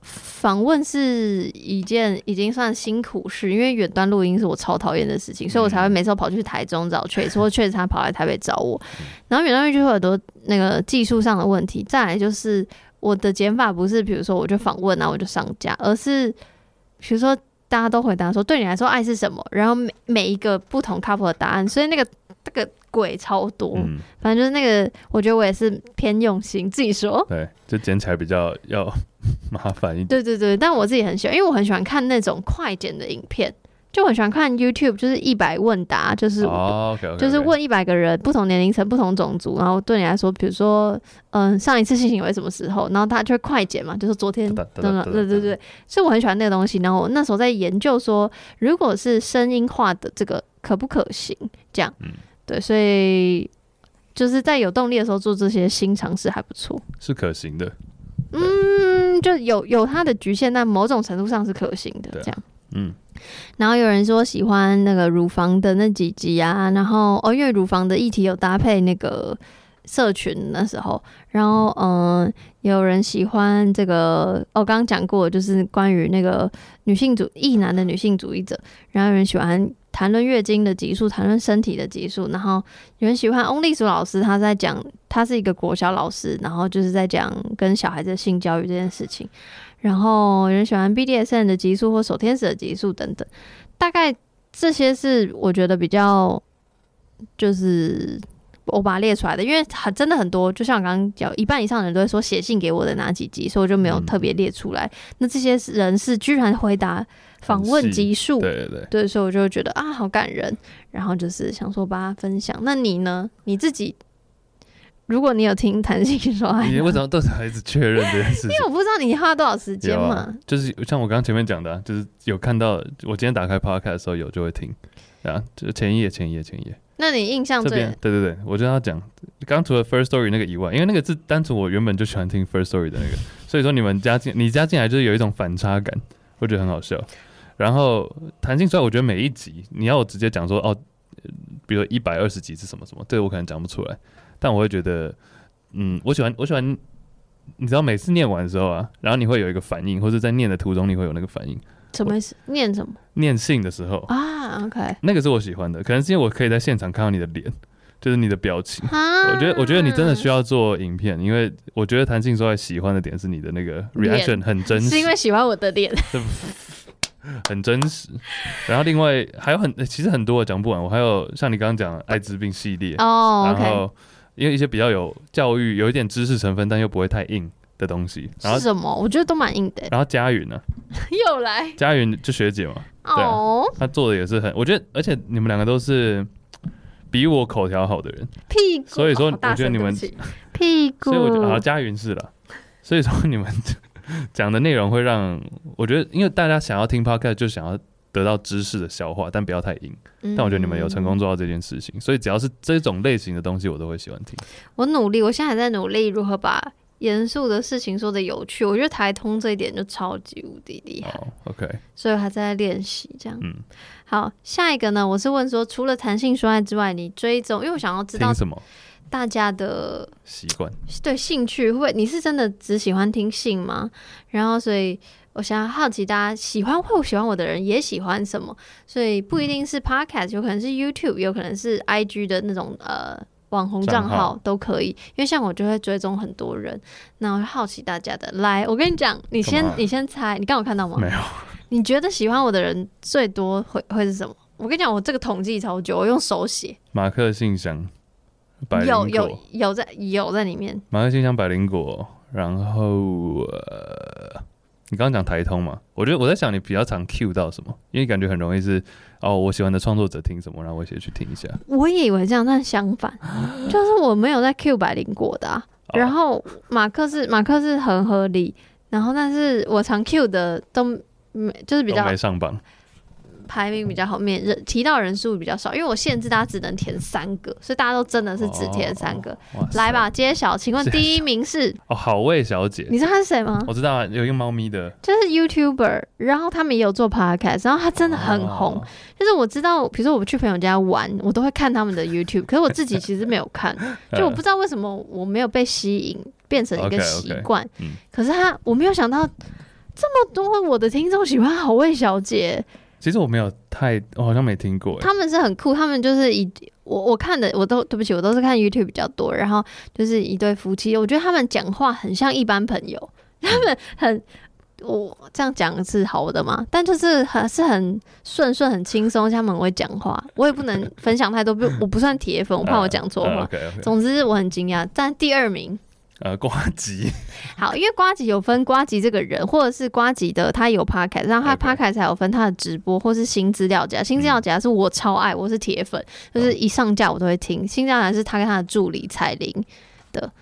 A: 访问是一件已经算辛苦事，因为远端录音是我超讨厌的事情，所以我才会每次都跑去台中找 Trace，或 Trace 他跑来台北找我，然后远端录音就会有很多那个技术上的问题，再来就是我的剪法不是比如说我就访问然后我就上架，而是比如说大家都回答说对你来说爱是什么，然后每每一个不同 couple 的答案，所以那个。这个鬼超多，嗯，反正就是那个，我觉得我也是偏用心，自己说，
B: 对，就剪起来比较要麻烦一点。
A: 对对对，但我自己很喜欢，因为我很喜欢看那种快剪的影片，就很喜欢看 YouTube，就是一百问答，就是、
B: 哦、okay, okay, okay.
A: 就是问一百个人，不同年龄层、不同种族，然后对你来说，比如说，嗯，上一次性行为什么时候，然后他就会快剪嘛，就是昨天，对对对对，所以我很喜欢那个东西。然后我那时候在研究说，如果是声音化的这个可不可行，这样。嗯对，所以就是在有动力的时候做这些新尝试还不错，是可行的。嗯，就有有它的局限，但某种程度上是可行的。这样，嗯。然后有人说喜欢那个乳房的那几集啊，然后哦，因为乳房的议题有搭配那个社群那时候，然后嗯，有人喜欢这个，我刚刚讲过，就是关于那个女性主义男的女性主义者，然后有人喜欢。谈论月经的集数，谈论身体的集数，然后有人喜欢翁丽淑老师，他在讲，他是一个国小老师，然后就是在讲跟小孩子性教育这件事情。然后有人喜欢 BDSM 的集数或手天使的集数等等，大概这些是我觉得比较，就是我把它列出来的，因为很真的很多，就像我刚刚讲，一半以上的人都会说写信给我的哪几集，所以我就没有特别列出来。嗯、那这些人是居然回答。访问集数，对对对，对，所以我就觉得啊，好感人，然后就是想说把它分享。那你呢？你自己，如果你有听弹性说爱，你 为什么都是还是确认这件事情？因为我不知道你花了多少时间嘛、啊。就是像我刚刚前面讲的、啊，就是有看到我今天打开 Podcast 的时候有就会听啊，就前一页、前一页、前一页。那你印象最？对对对，我就要讲，刚除了 First Story 那个以外，因为那个是单纯我原本就喜欢听 First Story 的那个，所以说你们加进你加进来就是有一种反差感，我觉得很好笑。然后弹性出来，我觉得每一集你要我直接讲说哦，比如一百二十集是什么什么，这个我可能讲不出来。但我会觉得，嗯，我喜欢我喜欢，你知道每次念完的时候啊，然后你会有一个反应，或者在念的途中你会有那个反应。什么意思？念什么？念信的时候啊，OK，那个是我喜欢的，可能是因为我可以在现场看到你的脸，就是你的表情。我觉得我觉得你真的需要做影片，因为我觉得谈性说爱喜欢的点是你的那个 reaction 很真实，是因为喜欢我的脸。很真实，然后另外还有很其实很多讲不完，我还有像你刚刚讲的艾滋病系列哦，然后因为一些比较有教育、有一点知识成分，但又不会太硬
B: 的东西。然后
A: 是什么？我觉得都蛮硬的。
B: 然后佳云呢？
A: 又来？佳
B: 云就学姐嘛。对、啊，
A: 哦、
B: 她做的也是很，我觉得，而且你们两个都是比我口条好的人。
A: 屁股。
B: 所以说，我觉得你们
A: 屁股。
B: 所以我觉得，好，佳云是了。所以说，你们 讲的内容会让我觉得，因为大家想要听 podcast，就想要得到知识的消化，但不要太硬。但我觉得你们有成功做到这件事情，嗯、所以只要是这种类型的东西，我都会喜欢听。
A: 我努力，我现在还在努力如何把严肃的事情说的有趣。我觉得台通这一点就超级无敌厉害。
B: Oh, OK，所
A: 以我还在练习这样。
B: 嗯，
A: 好，下一个呢？我是问说，除了弹性说爱之外，你追踪，因为我想要知道
B: 什么。
A: 大家的
B: 习惯
A: 对兴趣会，你是真的只喜欢听性吗？然后，所以我想要好奇，大家喜欢或喜欢我的人也喜欢什么？所以不一定是 Podcast，有可能是 YouTube，有可能是 IG 的那种呃网红账号都可以。因为像我就会追踪很多人，那我会好奇大家的。来，我跟你讲，你先你先猜，你刚有看到吗？
B: 没有。
A: 你觉得喜欢我的人最多会会是什么？我跟你讲，我这个统计超久，我用手写。
B: 马克信箱。
A: 有有有在有在里面。
B: 马克信箱百灵果，然后呃，你刚刚讲台通嘛？我觉得我在想你比较常 cue 到什么，因为感觉很容易是哦，我喜欢的创作者听什么，然后我也去听一下。
A: 我也以为这样，但相反，就是我没有在 cue 百灵果的、啊。然后马克是马克是很合理，然后但是我常 cue 的都没，就是比较
B: 没上榜。
A: 排名比较后面，人提到人数比较少，因为我限制大家只能填三个，所以大家都真的是只填三个。
B: 哦、
A: 来吧，揭晓，请问第一名是
B: 哦，好味小姐，
A: 你知道她是谁吗？
B: 我知道，有一个猫咪的，
A: 就是 YouTuber，然后他们也有做 Podcast，然后他真的很红。哦、就是我知道，比如说我去朋友家玩，我都会看他们的 YouTube，可是我自己其实没有看，就我不知道为什么我没有被吸引，变成一个习惯。Okay, okay, 嗯、可是他，我没有想到这么多我的听众喜欢好味小姐。
B: 其实我没有太，我好像没听过。
A: 他们是很酷，他们就是一我我看的，我都对不起，我都是看 YouTube 比较多。然后就是一对夫妻，我觉得他们讲话很像一般朋友，他们很我这样讲是好的嘛？但就是很是很顺顺、很轻松，他们会讲话。我也不能分享太多，不，我不算铁粉，我怕我讲错话。总之我很惊讶，但第二名。
B: 呃，瓜吉
A: 好，因为瓜吉有分瓜吉这个人，或者是瓜吉的他有 podcast，然后他 podcast 还有分他的直播，或是新资料夹。新资料夹是我超爱，我是铁粉，就是一上架我都会听。新资料夹是他跟他的助理彩玲的。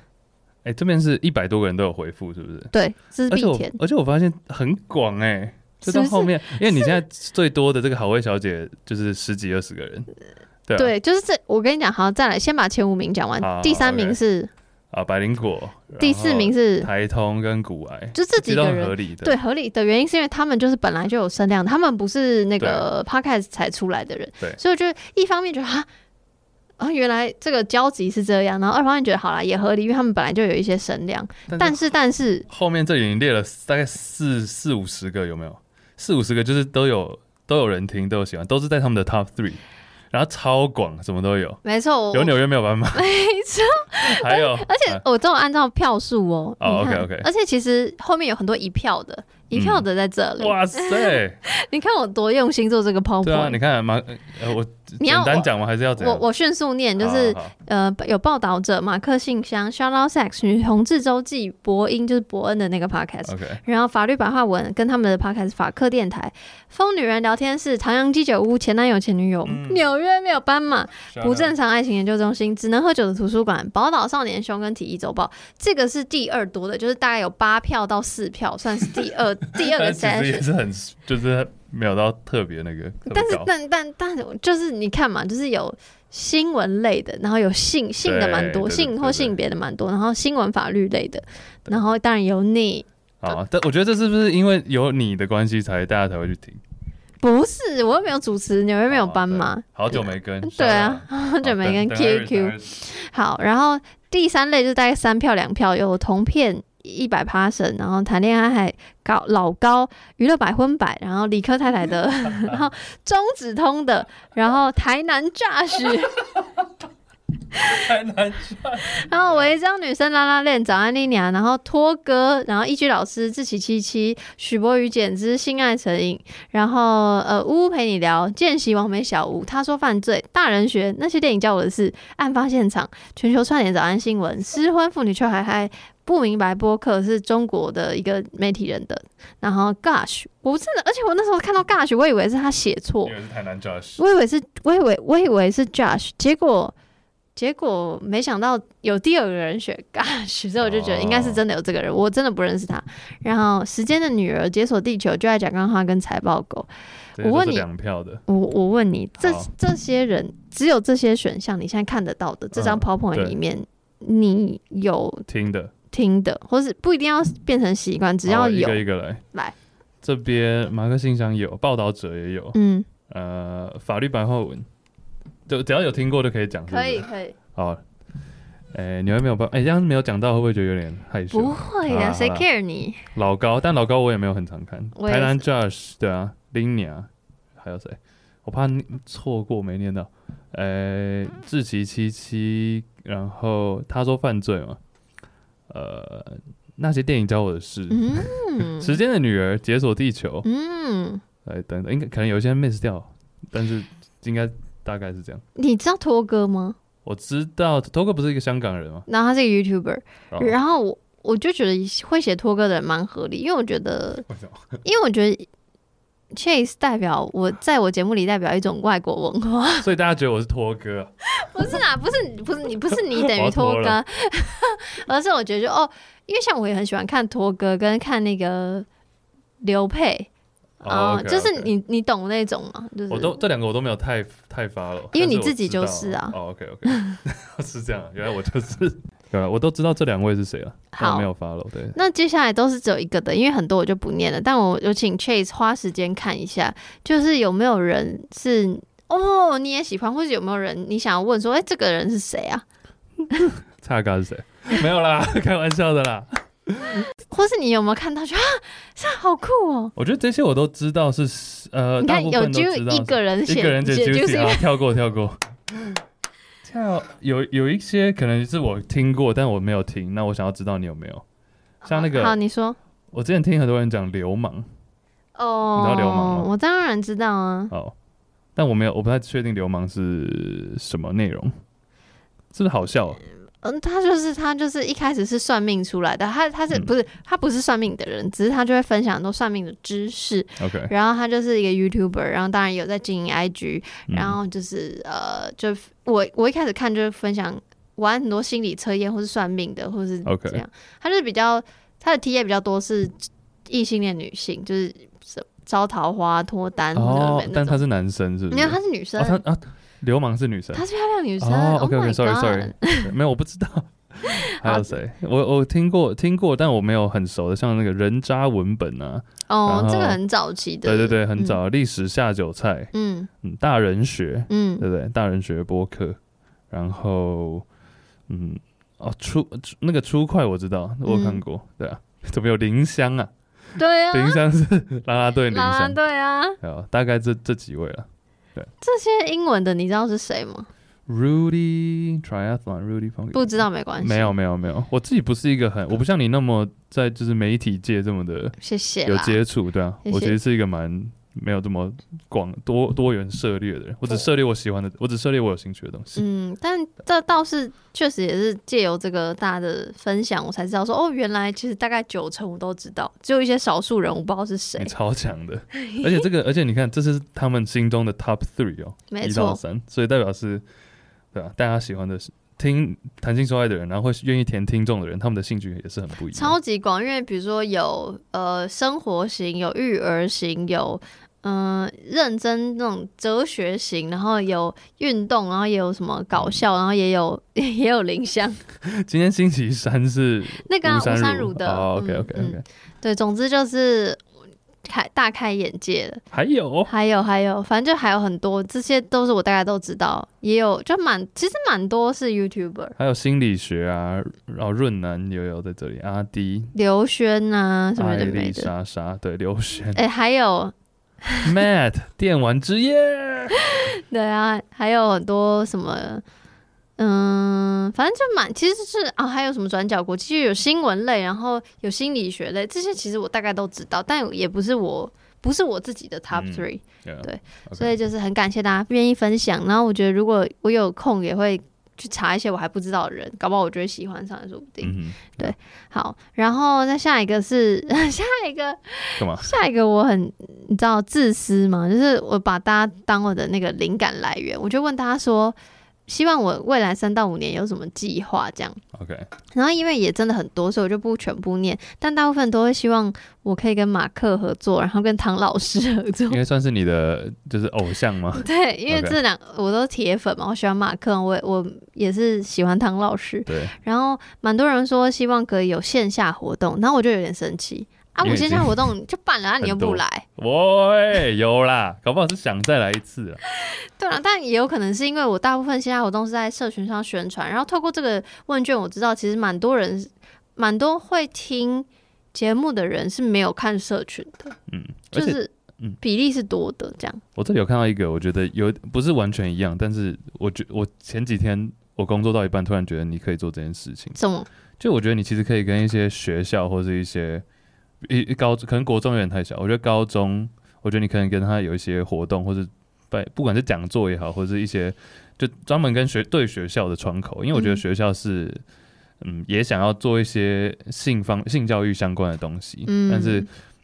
B: 哎、欸，这边是一百多个人都有回复，是不是？
A: 对，这是必填。
B: 而且我发现很广哎、欸，就到后面，是是因为你现在最多的这个好味小姐就是十几二十个人，对、啊、
A: 对，就是这。我跟你讲，好，再来先把前五名讲完，第三名是。
B: 啊，百灵果，
A: 第四名是
B: 台通跟古癌，
A: 就这几个人
B: 合理的。
A: 对，合理的原因是因为他们就是本来就有声量，他们不是那个 podcast 才出来的人，
B: 对，
A: 所以我觉得一方面觉得啊，啊，原来这个交集是这样，然后二方面觉得好了，也合理，因为他们本来就有一些声量，但是但是
B: 后面这里已经列了大概四四五十个有没有？四五十个就是都有都有人听，都有喜欢，都是在他们的 top three。然后超广，什么都有。
A: 没错，
B: 有纽约没有斑马。
A: 没错，还有，而且我都有按照票数哦。
B: 哦，OK OK。
A: 而且其实后面有很多一票的，一票的在这里。
B: 哇塞！
A: 你看我多用心做这个 PowerPoint。对
B: 啊，你看马，呃，我简单讲吗？还是要怎样？
A: 我我迅速念，就是呃，有报道者马克信箱 Out Sex 女同志周记，伯恩就是伯恩的那个 Podcast。然后法律白话文跟他们的 Podcast 法客电台。疯女人聊天室、唐阳鸡酒屋、前男友、前女友、纽、嗯、约没有斑马、不正常爱情研究中心、只能喝酒的图书馆、宝岛少年凶跟体育周报，这个是第二多的，就是大概有八票到四票，算是第二 第二个。其实
B: 也是很，就是没有到特别那个。
A: 但是但但但就是你看嘛，就是有新闻类的，然后有性性的蛮多，性或性别的蛮多，然后新闻法律类的，然后当然有你。
B: 啊，但我觉得这是不是因为有你的关系，才大家才会去听？
A: 不是，我又没有主持，纽约没有斑马，
B: 好久没跟。
A: 对啊，好久没跟 QQ。好，然后第三类就是大概三票两票，有同片一百 p a s s o n 然后谈恋爱还高老高娱乐百分百，然后理科太太的，然后中子通的，然后台南诈死。
B: 太难赚。
A: 然后违章女生拉拉链，早安莉娘，然后托哥，然后一居老师，志祺七七，许博宇简直，性爱成瘾，然后呃，呜呜陪你聊，见习王美小吴，他说犯罪，大人学那些电影教我的事，案发现场，全球串联早安新闻，失婚妇女却还还不明白播客是中国的一个媒体人的，然后 Gosh，我真的，而且我那时候看到 Gosh，我以为是他写错，
B: 以为是台南 Josh，
A: 我以为是，我以为我以为是 Josh，结果。结果没想到有第二个人选 Gosh，所以我就觉得应该是真的有这个人，我真的不认识他。然后时间的女儿解锁地球就爱讲干话跟财报狗。我问你，我我问你，这这些人只有这些选项，你现在看得到的这张 PowerPoint 里面，你有听的。听的，或是不一定要变成习惯，只要有。
B: 一个一个来。来。这边马克信箱有，报道者也有，嗯。呃，法律白话文。就只要有听过就可以讲，
A: 可以可以。
B: 好，哎、欸，你会没有办，哎、欸，这样没有讲到，会不会觉得有点害羞？
A: 不会呀，谁 care 你？
B: 老高，但老高我也没有很常看。台南 Josh 对啊，Linia 还有谁？我怕错过没念到。哎、欸，志祺七七，然后他说犯罪嘛，呃，那些电影教我的事，嗯，时间的女儿解锁地球，嗯，哎，等等，应该可能有些 miss 掉，但是应该。大概是这样。你知道托哥吗？我知道托哥不是一个香港人吗？
A: 然后他是一个 YouTuber，、哦、然后我我就觉得会写托哥的人蛮合理，因为我觉得，因为我觉得 Chase 代表我在我节目里代表一种外国文化，
B: 所以大家觉得我是托哥。
A: 不是啊，不是不是你不是你等于托哥，而是我觉得就哦，因为像我也很喜欢看托哥跟看那个刘沛。哦，oh, okay, okay. 就是你你懂那种吗？就是、
B: 我都这两个我都没有太太发了，
A: 因为你自己就是啊。
B: 哦、oh,，OK OK，是这样，原来我就是，对我都知道这两位是谁了，好，没有发了。对，
A: 那接下来都是只有一个的，因为很多我就不念了。但我有请 Chase 花时间看一下，就是有没有人是哦你也喜欢，或者有没有人你想要问说，哎、欸，这个人是谁啊？
B: 蔡哥是谁？没有啦，开玩笑的啦。
A: 或是你有没有看到？就啊，这好酷哦！
B: 我觉得这些我都知道是呃，
A: 你看有就一个人写，
B: 一个人写 juicy 啊，跳过跳过。跳有有一些可能是我听过，但我没有听。那我想要知道你有没有像那个？
A: 好，你说。
B: 我之前听很多人讲流氓
A: 哦，
B: 你知道流氓吗？
A: 我当然知道啊。
B: 哦，但我没有，我不太确定流氓是什么内容，是不是好笑啊？
A: 嗯，他就是他就是一开始是算命出来的，他他是不是他不是算命的人，只是他就会分享很多算命的知识。
B: OK，
A: 然后他就是一个 YouTuber，然后当然有在经营 IG，然后就是呃，就我我一开始看就是分享玩很多心理测验，或是算命的，或是这
B: 样。
A: 他就是比较他的 TA 比较多是异性恋女性，就是招桃花脱单。
B: 哦，但他是男生是不是？
A: 没有，他是女生。
B: 哦流氓是女生，
A: 她是漂亮女生。
B: 哦，OK OK，Sorry，Sorry，没有，我不知道。还有谁？我我听过听过，但我没有很熟的，像那个人渣文本啊。
A: 哦，这个很早期的。
B: 对对对，很早。历史下酒菜。嗯嗯，大人学。嗯，对不对？大人学播客。然后，嗯，哦，初那个初快我知道，我看过。对啊，怎么有林香啊？
A: 对啊，
B: 林香是啦啦队林香。
A: 对啊。
B: 有大概这这几位了。对，
A: 这些英文的你知道是谁吗
B: ？Rudy Triathlon，Rudy
A: 不知道没关系。
B: 没有没有没有，我自己不是一个很，我不像你那么在就是媒体界这么的，
A: 谢谢
B: 有接触，对啊，我其实是一个蛮。没有这么广多多元涉猎的人，我只涉猎我喜欢的，我只涉猎我有兴趣的东西。
A: 嗯，但这倒是确实也是借由这个大家的分享，我才知道说哦，原来其实大概九成我都知道，只有一些少数人我不知道是谁。
B: 超强的，而且这个，而且你看，这是他们心中的 top three 哦，
A: 没错，
B: 一到三，所以代表是，对啊，大家喜欢的是。听谈情说爱的人，然后会愿意填听众的人，他们的兴趣也是很不一样，
A: 超级广。因为比如说有呃生活型，有育儿型，有嗯、呃、认真那种哲学型，然后有运动，然后也有什么搞笑，然后也有 也有林香。
B: 今天星期三是
A: 那个吴三如的。
B: 哦，OK OK OK，
A: 嗯、对，总之就是。开大开眼界了，
B: 还有？
A: 还有还有，反正就还有很多，这些都是我大概都知道，也有就蛮其实蛮多是 YouTuber，
B: 还有心理学啊，然后润南也有在这里，阿迪、
A: 刘轩啊什么的，
B: 艾丽莎莎对刘轩，
A: 哎、欸、还有
B: Matt 电玩之夜，
A: 对啊，还有很多什么。嗯，反正就蛮，其实是啊，还有什么转角国际，其实有新闻类，然后有心理学类，这些其实我大概都知道，但也不是我不是我自己的 top three，嗯 yeah, 对，okay. 所以就是很感谢大家愿意分享，然后我觉得如果我有空也会。去查一些我还不知道的人，搞不好我觉得喜欢上也说不定。嗯、对，好，然后再下一个是 下一个干嘛？下一个我很你知道自私吗？就是我把大家当我的那个灵感来源，我就问大家说。希望我未来三到五年有什么计划？这样
B: ，OK。
A: 然后因为也真的很多，所以我就不全部念，但大部分都会希望我可以跟马克合作，然后跟唐老师合作。
B: 应该算是你的就是偶像吗？
A: 对，因为这两个我都铁粉嘛，我喜欢马克，我我也是喜欢唐老师。
B: 对。
A: 然后蛮多人说希望可以有线下活动，然后我就有点生气。啊！我线下活动就办了，啊，你又不来。
B: 喂，有啦，搞不好是想再来一次啊。
A: 对啊，但也有可能是因为我大部分线下活动是在社群上宣传，然后透过这个问卷，我知道其实蛮多人，蛮多会听节目的人是没有看社群的。嗯，就是嗯，比例是多的这样。
B: 我这里有看到一个，我觉得有不是完全一样，但是我觉我前几天我工作到一半，突然觉得你可以做这件事情。
A: 怎么？
B: 就我觉得你其实可以跟一些学校或是一些。一一高可能国中有点太小，我觉得高中，我觉得你可能跟他有一些活动，或者不不管是讲座也好，或者是一些就专门跟学对学校的窗口，因为我觉得学校是嗯，嗯也想要做一些性方性教育相关的东西，嗯、但是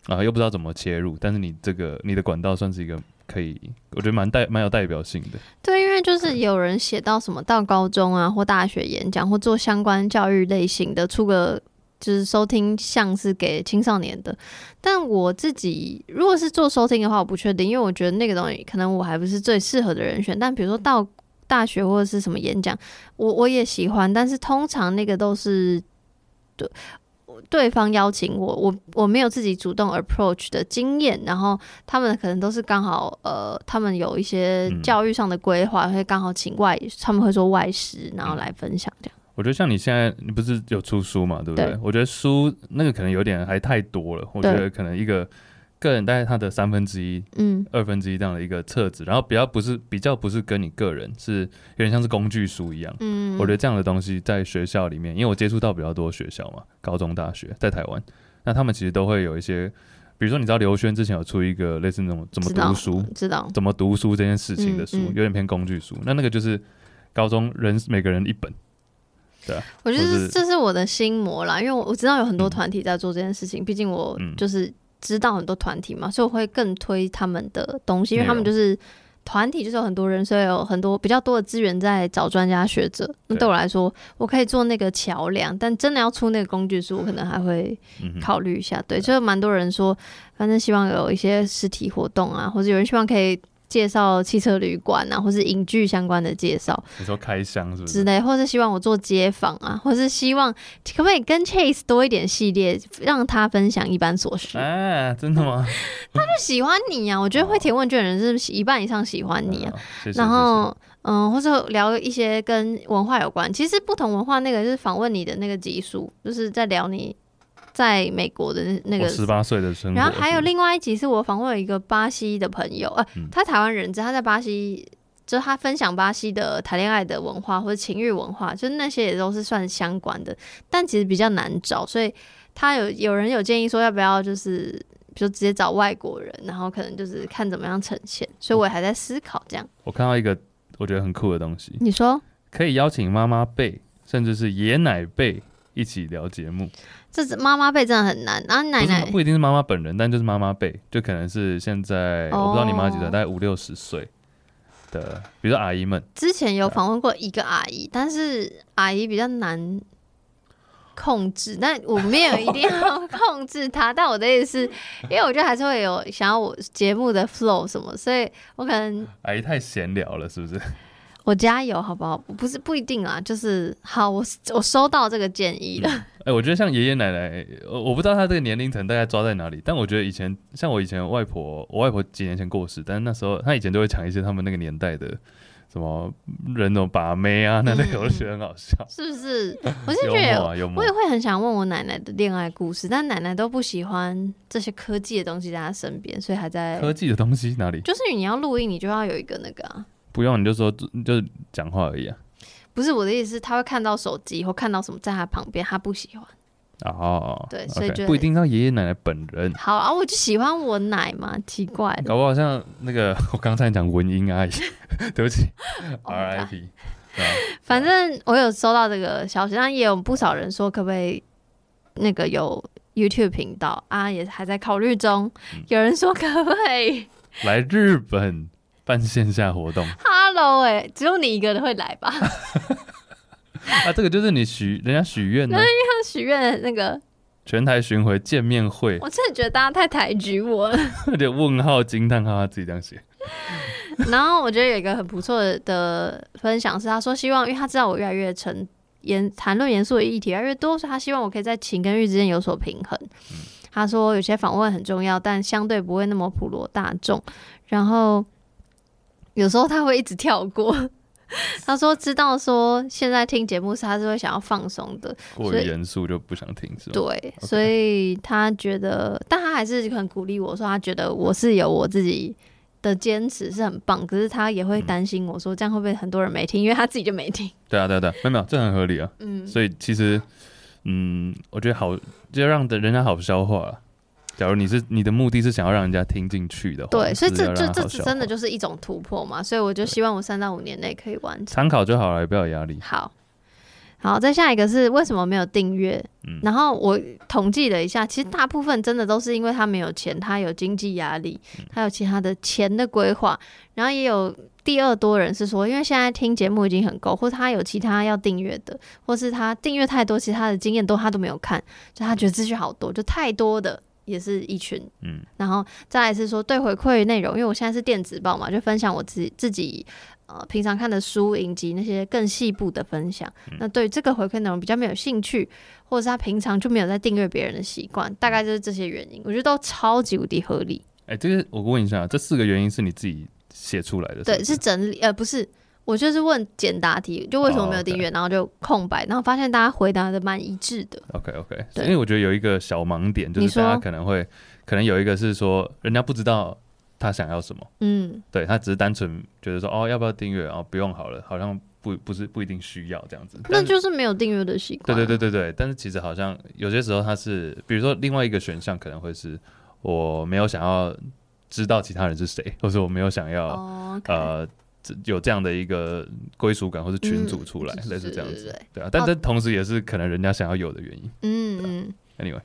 B: 啊、呃、又不知道怎么切入，但是你这个你的管道算是一个可以，我觉得蛮代蛮有代表性的。
A: 对，因为就是有人写到什么到高中啊或大学演讲或做相关教育类型的出个。就是收听像是给青少年的，但我自己如果是做收听的话，我不确定，因为我觉得那个东西可能我还不是最适合的人选。但比如说到大学或者是什么演讲，我我也喜欢，但是通常那个都是对对方邀请我，我我没有自己主动 approach 的经验，然后他们可能都是刚好呃，他们有一些教育上的规划，会刚好请外，他们会说外师，然后来分享这样。
B: 我觉得像你现在，你不是有出书嘛，对不对？对，我觉得书那个可能有点还太多了。我觉得可能一个个人大概他的三分之一、嗯，二分之一这样的一个册子，然后比较不是比较不是跟你个人，是有点像是工具书一样。嗯，我觉得这样的东西在学校里面，因为我接触到比较多学校嘛，高中、大学在台湾，那他们其实都会有一些，比如说你知道刘轩之前有出一个类似那种怎么读书，
A: 知道
B: 怎么读书这件事情的书，嗯嗯、有点偏工具书。那那个就是高中人每个人一本。对，
A: 我觉得这是我的心魔啦，因为我我知道有很多团体在做这件事情，毕、嗯、竟我就是知道很多团体嘛，所以我会更推他们的东西，因为他们就是团体，就是有很多人，所以有很多比较多的资源在找专家学者。那对我来说，我可以做那个桥梁，但真的要出那个工具书，我可能还会考虑一下。对，就蛮多人说，反正希望有一些实体活动啊，或者有人希望可以。介绍汽车旅馆啊，或是影剧相关的介绍。
B: 你说开箱是不是？
A: 之类，或是希望我做街访啊，或是希望可不可以跟 Chase 多一点系列，让他分享一般琐事。
B: 哎，真的吗？
A: 他就喜欢你啊！我觉得会填问卷的人是一半以上喜欢你啊。哦、然后，嗯，或者聊一些跟文化有关。其实不同文化那个就是访问你的那个集数，就是在聊你。在美国的那个
B: 十八岁的生活，
A: 然后还有另外一集是我访问了一个巴西的朋友，呃，他台湾人，他在巴西，就他分享巴西的谈恋爱的文化或者情欲文化，就是那些也都是算相关的，但其实比较难找，所以他有有人有建议说要不要就是，比如直接找外国人，然后可能就是看怎么样呈现，所以我也还在思考这样。
B: 我看到一个我觉得很酷的东西，
A: 你说
B: 可以邀请妈妈辈，甚至是爷奶辈一起聊节目。
A: 这是妈妈辈真的很难，然后奶奶
B: 不，不一定是妈妈本人，但就是妈妈辈，就可能是现在、哦、我不知道你妈几岁，大概五六十岁的，比如说阿姨们。
A: 之前有访问过一个阿姨，但是阿姨比较难控制，但我没有一定要 控制她。但我的意思是，因为我觉得还是会有想要我节目的 flow 什么，所以我可能
B: 阿姨太闲聊了，是不是？
A: 我加油，好不好？不是不一定啊，就是好，我我收到这个建议了。哎、
B: 嗯欸，我觉得像爷爷奶奶，我我不知道他这个年龄层大概抓在哪里，但我觉得以前像我以前外婆，我外婆几年前过世，但是那时候她以前都会讲一些他们那个年代的什么人那种把妹啊，那那个我就觉得很好笑，嗯、是不是？我是觉得我也会很想问我奶奶的恋爱故事，但奶奶都不喜欢这些科技的东西在她身边，所以还在科技的东西哪里？
A: 就是你要录音，你就要有一个那个啊。
B: 不用，你就说就讲话而已啊。
A: 不是我的意思是，他会看到手机或看到什么在他旁边，他不喜欢。
B: 哦，
A: 对，所以就
B: 不一定要爷爷奶奶本人。
A: 好啊，我就喜欢我奶嘛，奇怪。
B: 搞不好像那个我刚才讲文英阿姨，对不起，RIP。
A: 反正我有收到这个消息，但也有不少人说可不可以那个有 YouTube 频道啊，也还在考虑中。嗯、有人说可不可以
B: 来日本办线下活动
A: ？Hello，哎、欸，只有你一个人会来吧？
B: 啊，这个就是你许人家许愿的，
A: 人家许愿 那个
B: 全台巡回见面会。
A: 我真的觉得大家太抬举我了，
B: 有点问号惊叹号，他自己这样写。
A: 然后我觉得有一个很不错的分享是，他说希望，因为他知道我越来越沉严谈论严肃的议题越来越多，所以他希望我可以在情跟欲之间有所平衡。嗯、他说有些访问很重要，但相对不会那么普罗大众。然后有时候他会一直跳过。他说：“知道说现在听节目是他是会想要放松的，
B: 过于严肃就不想听，是吧？
A: 对.所以他觉得，但他还是很鼓励我说，他觉得我是有我自己的坚持是很棒，可是他也会担心我说这样会不会很多人没听，因为他自己就没听。
B: 对啊，对啊，对啊，没有没有，这很合理啊。嗯，所以其实，嗯，我觉得好，就让的人家好消化。”假如你是你的目的是想要让人家听进去的话，
A: 对，所以这这这真的就是一种突破嘛，所以我就希望我三到五年内可以完成，
B: 参考就好了，也不要有压力。
A: 好，好，再下一个是为什么没有订阅？嗯，然后我统计了一下，其实大部分真的都是因为他没有钱，他有经济压力，他有其他的钱的规划，然后也有第二多人是说，因为现在听节目已经很够，或者他有其他要订阅的，或是他订阅太多，其他的经验都他都没有看，就他觉得资讯好多，就太多的。也是一群，嗯，然后再来是说对回馈内容，因为我现在是电子报嘛，就分享我自己自己呃平常看的书、影集那些更细部的分享。嗯、那对这个回馈内容比较没有兴趣，或者是他平常就没有在订阅别人的习惯，大概就是这些原因，我觉得都超级无敌合理。
B: 哎、欸，这个我问一下，这四个原因是你自己写出来的是是？
A: 对，是整理，呃，不是。我就是问简答题，就为什么没有订阅，oh. 然后就空白，然后发现大家回答的蛮一致的。
B: OK OK，对，因为我觉得有一个小盲点，就是大家可能会可能有一个是说，人家不知道他想要什么，嗯，对他只是单纯觉得说，哦，要不要订阅？哦，不用好了，好像不不是不一定需要这样子。
A: 那就是没有订阅的习惯。
B: 对对对对对，但是其实好像有些时候他是，比如说另外一个选项可能会是我没有想要知道其他人是谁，或者我没有想要、oh. 呃。有这样的一个归属感，或是群组出来，嗯、类似这样子，对，啊。但这同时也是可能人家想要有的原因。嗯嗯。Anyway，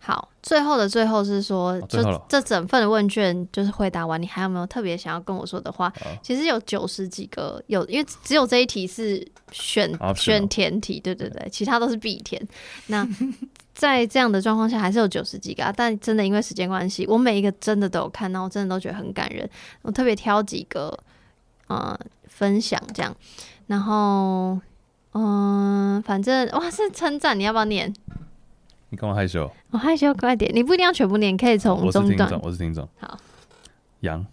A: 好，最后的最后是说，哦、就这整份的问卷就是回答完，你还有没有特别想要跟我说的话？哦、其实有九十几个，有因为只有这一题是选、哦、选填题，对对对，对其他都是必填。那在这样的状况下，还是有九十几个啊。但真的因为时间关系，我每一个真的都有看到，我真的都觉得很感人。我特别挑几个。呃，分享这样，然后，嗯、呃，反正哇，是称赞，你要不要念？
B: 你干嘛害羞？
A: 我害羞，快点！你不一定要全部念，可以从中段。
B: 我是听众，我是听众。好，杨，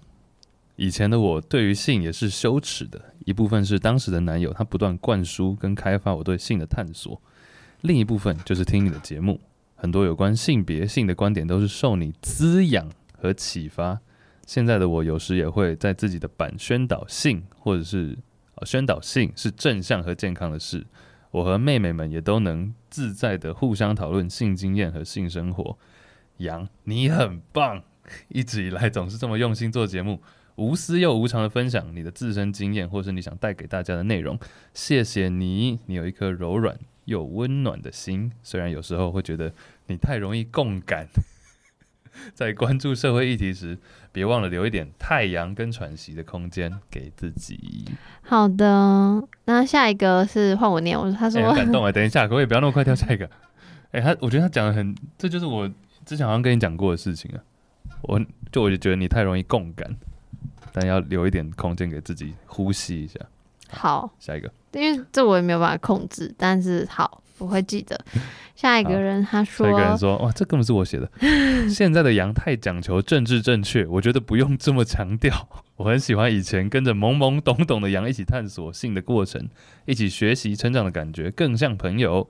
B: 以前的我对于性也是羞耻的，一部分是当时的男友他不断灌输跟开发我对性的探索，另一部分就是听你的节目，很多有关性别性的观点都是受你滋养和启发。现在的我有时也会在自己的版宣导性，或者是宣导性是正向和健康的事。我和妹妹们也都能自在的互相讨论性经验和性生活。杨，你很棒，一直以来总是这么用心做节目，无私又无偿的分享你的自身经验，或是你想带给大家的内容。谢谢你，你有一颗柔软又温暖的心，虽然有时候会觉得你太容易共感。在关注社会议题时，别忘了留一点太阳跟喘息的空间给自己。
A: 好的，那下一个是换我念。我说，他说、欸、感
B: 动哎，等一下，可不可以不要那么快跳下一个？哎、欸，他我觉得他讲的很，这就是我之前好像跟你讲过的事情啊。我就我就觉得你太容易共感，但要留一点空间给自己呼吸一下。
A: 好，
B: 下一个，
A: 因为这我也没有办法控制，但是好。我会记得。下一个人他说：“
B: 下一个人说，哇，这根本是我写的。现在的杨太讲求政治正确，我觉得不用这么强调。我很喜欢以前跟着懵懵懂懂的杨一起探索性的过程，一起学习成长的感觉，更像朋友。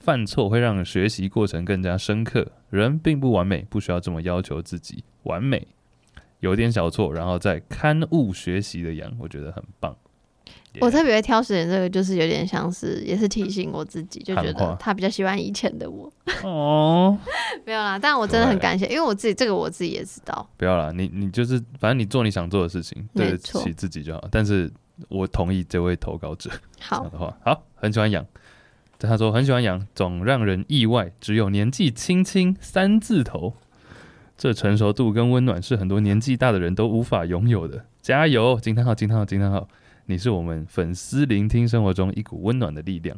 B: 犯错会让学习过程更加深刻。人并不完美，不需要这么要求自己完美。有点小错，然后再刊物学习的羊，我觉得很棒。”
A: 我特别会挑选这个，就是有点像是，也是提醒我自己，就觉得他比较喜欢以前的我。
B: 哦，
A: 没有啦，但我真的很感谢，因为我自己这个我自己也知道。
B: 不要啦，你你就是反正你做你想做的事情，对得起自己就好。但是我同意这位投稿者
A: 好
B: 的话，好，很喜欢养。他说很喜欢养，总让人意外，只有年纪轻轻三字头，这成熟度跟温暖是很多年纪大的人都无法拥有的。加油！惊叹号！惊叹号！惊叹号！你是我们粉丝聆听生活中一股温暖的力量。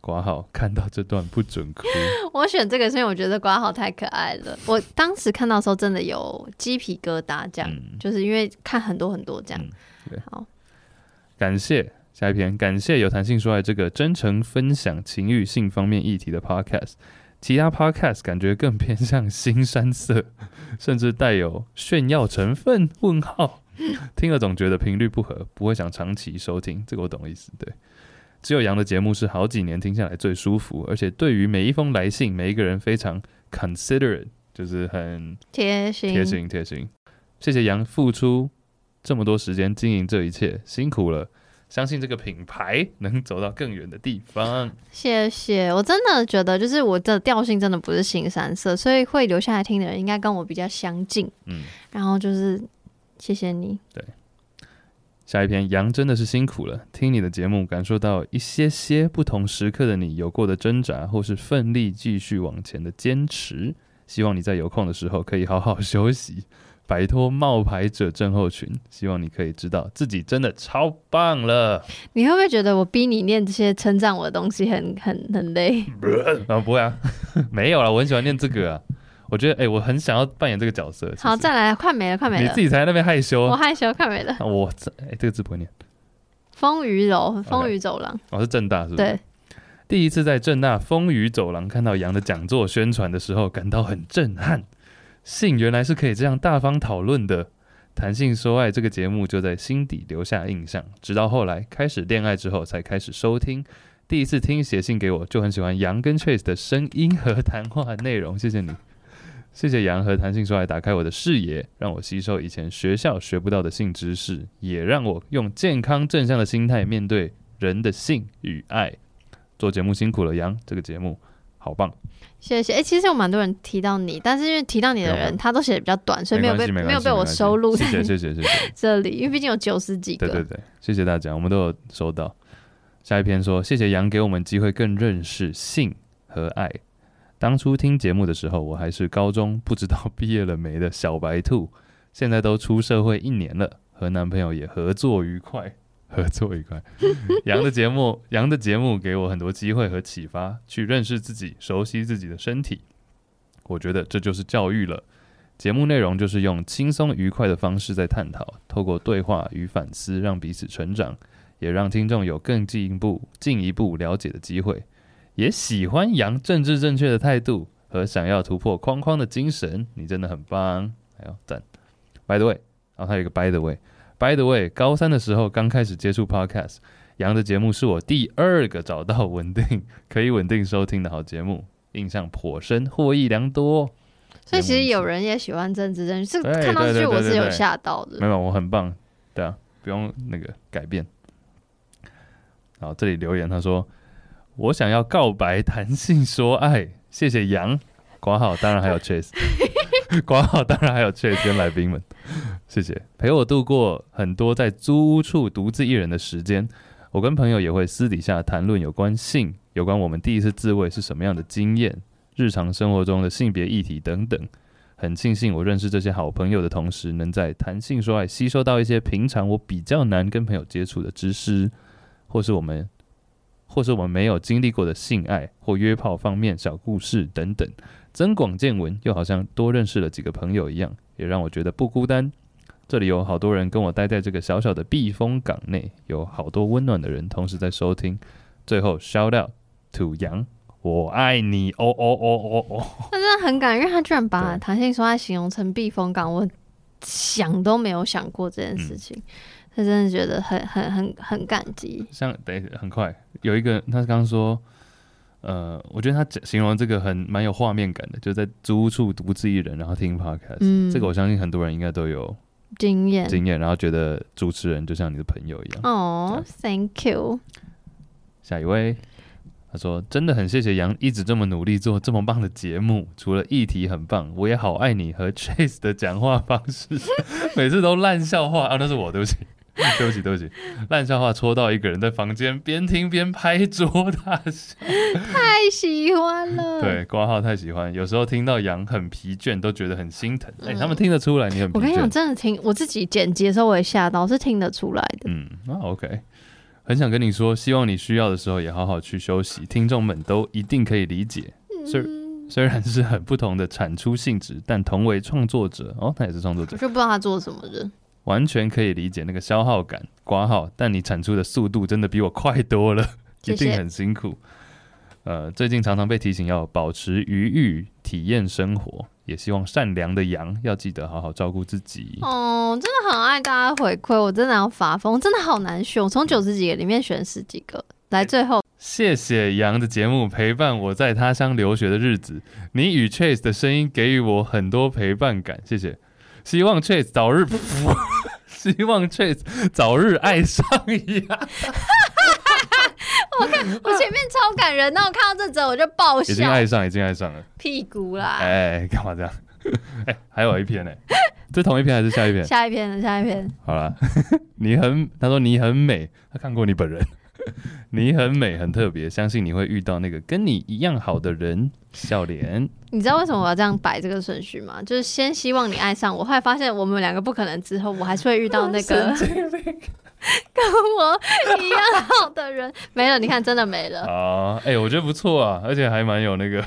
B: 括号看到这段不准哭。
A: 我选这个是因为我觉得括号太可爱了。我当时看到的时候真的有鸡皮疙瘩，这样、嗯、就是因为看很多很多这样。
B: 嗯、
A: 好，
B: 感谢下一篇，感谢有弹性说爱这个真诚分享情欲性方面议题的 podcast。其他 podcast 感觉更偏向新山色，甚至带有炫耀成分。问号。听了总觉得频率不合，不会想长期收听。这个我懂意思。对，只有杨的节目是好几年听下来最舒服，而且对于每一封来信，每一个人非常 considerate，就是很
A: 贴心、
B: 贴心、贴心。谢谢杨付出这么多时间经营这一切，辛苦了。相信这个品牌能走到更远的地方。
A: 谢谢，我真的觉得就是我的调性真的不是新三色，所以会留下来听的人应该跟我比较相近。
B: 嗯，
A: 然后就是。谢谢你。
B: 对，下一篇杨真的是辛苦了。听你的节目，感受到一些些不同时刻的你有过的挣扎，或是奋力继续往前的坚持。希望你在有空的时候可以好好休息，摆脱冒牌者症候群。希望你可以知道自己真的超棒了。
A: 你会不会觉得我逼你念这些称赞我的东西很很很累？
B: 啊，不会啊，没有啦，我很喜欢念这个啊。我觉得，哎、欸，我很想要扮演这个角色。
A: 好，再来，快没了，快没了。
B: 你自己才在那边害羞。
A: 我害羞，快没了。
B: 啊、我这，哎、欸，这个字不会念。
A: 风雨柔，风雨走廊。Okay. 哦，
B: 是正大是不是？
A: 对。
B: 第一次在正大风雨走廊看到杨的讲座宣传的时候，感到很震撼。信原来是可以这样大方讨论的。谈性说爱这个节目就在心底留下印象，直到后来开始恋爱之后才开始收听。第一次听写信给我，就很喜欢杨跟 Chase 的声音和谈话内容。谢谢你。谢谢杨和谈性说爱打开我的视野，让我吸收以前学校学不到的性知识，也让我用健康正向的心态面对人的性与爱。做节目辛苦了，杨，这个节目好棒。
A: 谢谢。哎、欸，其实有蛮多人提到你，但是因为提到你的人他都写的比较短，所以没有被没，没有被我收录。
B: 谢谢谢谢谢谢。
A: 这里因为毕竟有九十几个。
B: 对对对，谢谢大家，我们都有收到。下一篇说，谢谢杨给我们机会更认识性和爱。当初听节目的时候，我还是高中不知道毕业了没的小白兔。现在都出社会一年了，和男朋友也合作愉快，合作愉快。杨的节目，杨的节目给我很多机会和启发，去认识自己，熟悉自己的身体。我觉得这就是教育了。节目内容就是用轻松愉快的方式在探讨，透过对话与反思，让彼此成长，也让听众有更进一步、进一步了解的机会。也喜欢杨政治正确的态度和想要突破框框的精神，你真的很棒，还有赞。By the way，然后还有一个 By the way，By the way，高三的时候刚开始接触 Podcast，杨的节目是我第二个找到稳定可以稳定收听的好节目，印象颇深，获益良多。
A: 所以其实有人也喜欢政治正确，是看到这句我是有吓到的。
B: 没有，我很棒，对啊，不用那个改变。然后这里留言他说。我想要告白，谈性说爱，谢谢杨，括号当然还有 Chase，括号当然还有 Chase 跟来宾们，谢谢陪我度过很多在租屋处独自一人的时间。我跟朋友也会私底下谈论有关性，有关我们第一次自慰是什么样的经验，日常生活中的性别议题等等。很庆幸我认识这些好朋友的同时，能在谈性说爱吸收到一些平常我比较难跟朋友接触的知识，或是我们。或是我们没有经历过的性爱或约炮方面小故事等等，增广见闻，又好像多认识了几个朋友一样，也让我觉得不孤单。这里有好多人跟我待在这个小小的避风港内，有好多温暖的人同时在收听。最后，shout out to 杨，我爱你哦哦哦哦哦！
A: 他真的很感人，因为他居然把弹性说话形容成避风港，我想都没有想过这件事情。嗯他真的觉得很很很很感激。
B: 像等很快有一个，他刚刚说，呃，我觉得他形容这个很蛮有画面感的，就在租屋处独自一人，然后听 podcast，嗯，这个我相信很多人应该都有
A: 经验
B: 经验，然后觉得主持人就像你的朋友一样。
A: 哦，Thank you。
B: 下一位，他说：“真的很谢谢杨一直这么努力做这么棒的节目，除了议题很棒，我也好爱你和 Chase 的讲话方式，每次都烂笑话啊，那是我，对不起。” 对不起，对不起，烂笑话戳到一个人在房间边听边拍桌大笑，
A: 太喜欢了。
B: 对，挂号太喜欢，有时候听到羊很疲倦，都觉得很心疼。哎、嗯欸，他们听得出来你很疲倦。我
A: 跟你讲，真的听我自己剪辑的时候，我也吓到，是听得出来的。
B: 嗯，那 OK，很想跟你说，希望你需要的时候也好好去休息。听众们都一定可以理解。虽、嗯、虽然是很不同的产出性质，但同为创作者哦，他也是创作者，
A: 我就不知道他做什么的。
B: 完全可以理解那个消耗感，挂号，但你产出的速度真的比我快多了，一定很辛苦。呃，最近常常被提醒要保持余裕，体验生活，也希望善良的羊要记得好好照顾自己。
A: 哦，真的很爱大家回馈，我真的要发疯，真的好难选，我从九十几个里面选十几个来，最后
B: 谢谢羊的节目陪伴我在他乡留学的日子，你与 Chase 的声音给予我很多陪伴感，谢谢。希望 Chase 早日，希望 Chase 早日爱上一样。
A: 我看我前面超感人，那我看到这则我就爆笑。
B: 已经爱上，已经爱上了。
A: 屁股啦！
B: 哎，干嘛这样？哎，还有一篇呢，这同一篇还是下一篇？
A: 下一篇，下一篇。
B: 好了，你很，他说你很美，他看过你本人。你很美，很特别，相信你会遇到那个跟你一样好的人。笑脸，
A: 你知道为什么我要这样摆这个顺序吗？就是先希望你爱上我，后来发现我们两个不可能，之后我还是会遇到那个 跟我一样好的人。没了，你看，真的没了。
B: 啊，哎，我觉得不错啊，而且还蛮有那个，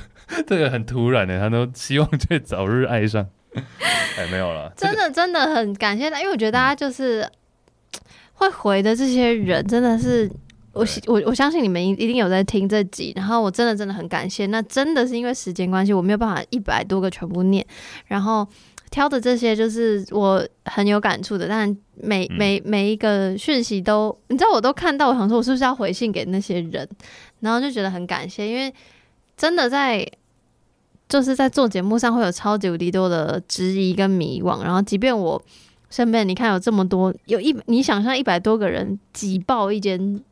B: 这个很突然的，他都希望就早日爱上。哎，没有了，
A: 真的真的很感谢他，因为我觉得大家就是会回的这些人，真的是。我我我相信你们一一定有在听这集，然后我真的真的很感谢。那真的是因为时间关系，我没有办法一百多个全部念，然后挑的这些就是我很有感触的。但每每每一个讯息都，你知道我都看到，我想说我是不是要回信给那些人，然后就觉得很感谢，因为真的在就是在做节目上会有超级无敌多的质疑跟迷惘，然后即便我身边你看有这么多，有一你想象一百多个人挤爆一间。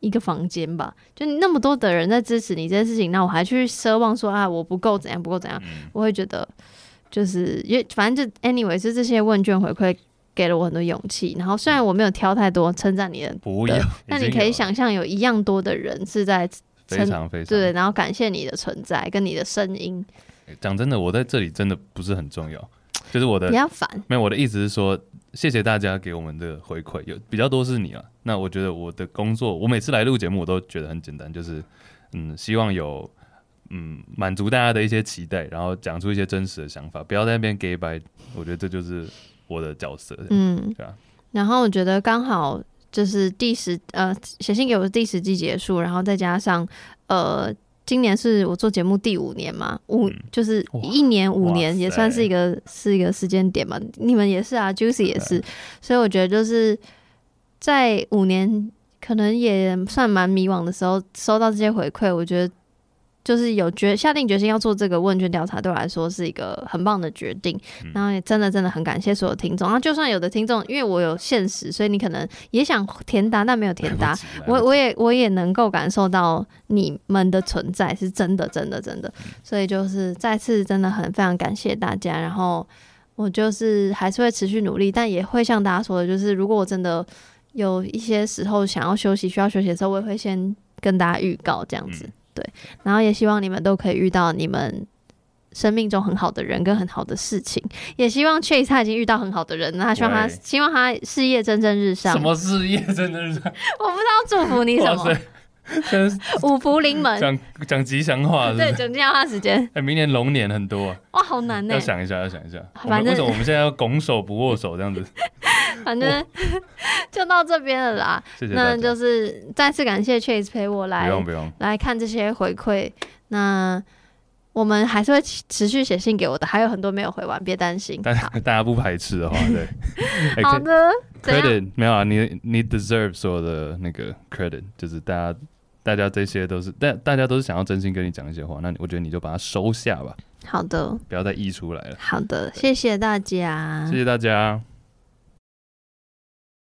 A: 一个房间吧，就那么多的人在支持你这件事情，那我还去奢望说啊，我不够怎样，不够怎样，嗯、我会觉得就是因为反正就 anyway 是这些问卷回馈给了我很多勇气。然后虽然我没有挑太多称赞你的，
B: 不要，
A: 但你可以想象有一样多的人是在
B: 非常非常。
A: 对，然后感谢你的存在跟你的声音。
B: 讲真的，我在这里真的不是很重要，就是我的
A: 比较烦，
B: 没有我的意思是说。谢谢大家给我们的回馈，有比较多是你啊。那我觉得我的工作，我每次来录节目，我都觉得很简单，就是嗯，希望有嗯满足大家的一些期待，然后讲出一些真实的想法，不要在那边给白。我觉得这就是我的角色，嗯，对啊。
A: 然后我觉得刚好就是第十呃写信给我的第十季结束，然后再加上呃。今年是我做节目第五年嘛，五、嗯、就是一年五年也算是一个是一个时间点嘛。你们也是啊，Juicy 也是，所以我觉得就是在五年可能也算蛮迷惘的时候，收到这些回馈，我觉得。就是有决下定决心要做这个问卷调查，对我来说是一个很棒的决定。嗯、然后也真的真的很感谢所有听众。然后就算有的听众，因为我有现实，所以你可能也想填答，但没有填答。我我也我也能够感受到你们的存在是真的真的真的。所以就是再次真的很非常感谢大家。然后我就是还是会持续努力，但也会像大家说的，就是如果我真的有一些时候想要休息、需要休息的时候，我也会先跟大家预告这样子。嗯对，然后也希望你们都可以遇到你们生命中很好的人跟很好的事情，也希望 Chase 他已经遇到很好的人，那他希望他希望他事业蒸蒸日上。
B: 什么事业蒸蒸日上？
A: 我不知道祝福你什么。五福临门，
B: 讲讲吉祥话是是？
A: 对，讲吉祥话时间。
B: 哎，明年龙年很多啊。
A: 哇，好难呢。
B: 要想一下，要想一下。反正为什么我们现在要拱手不握手这样子？
A: 反正 就到这边了啦。谢谢。那就是再次感谢 Chase 陪我来，
B: 不用不用
A: 来看这些回馈。那我们还是会持续写信给我的，还有很多没有回完，别担心。
B: 大家大家不排斥的话，对。
A: 好的。
B: Credit 没有啊，你你 deserve 所有的那个 credit，就是大家。大家这些都是，但大家都是想要真心跟你讲一些话，那我觉得你就把它收下吧。
A: 好的，
B: 不要再溢出来了。
A: 好的，谢谢大家，
B: 谢谢大家。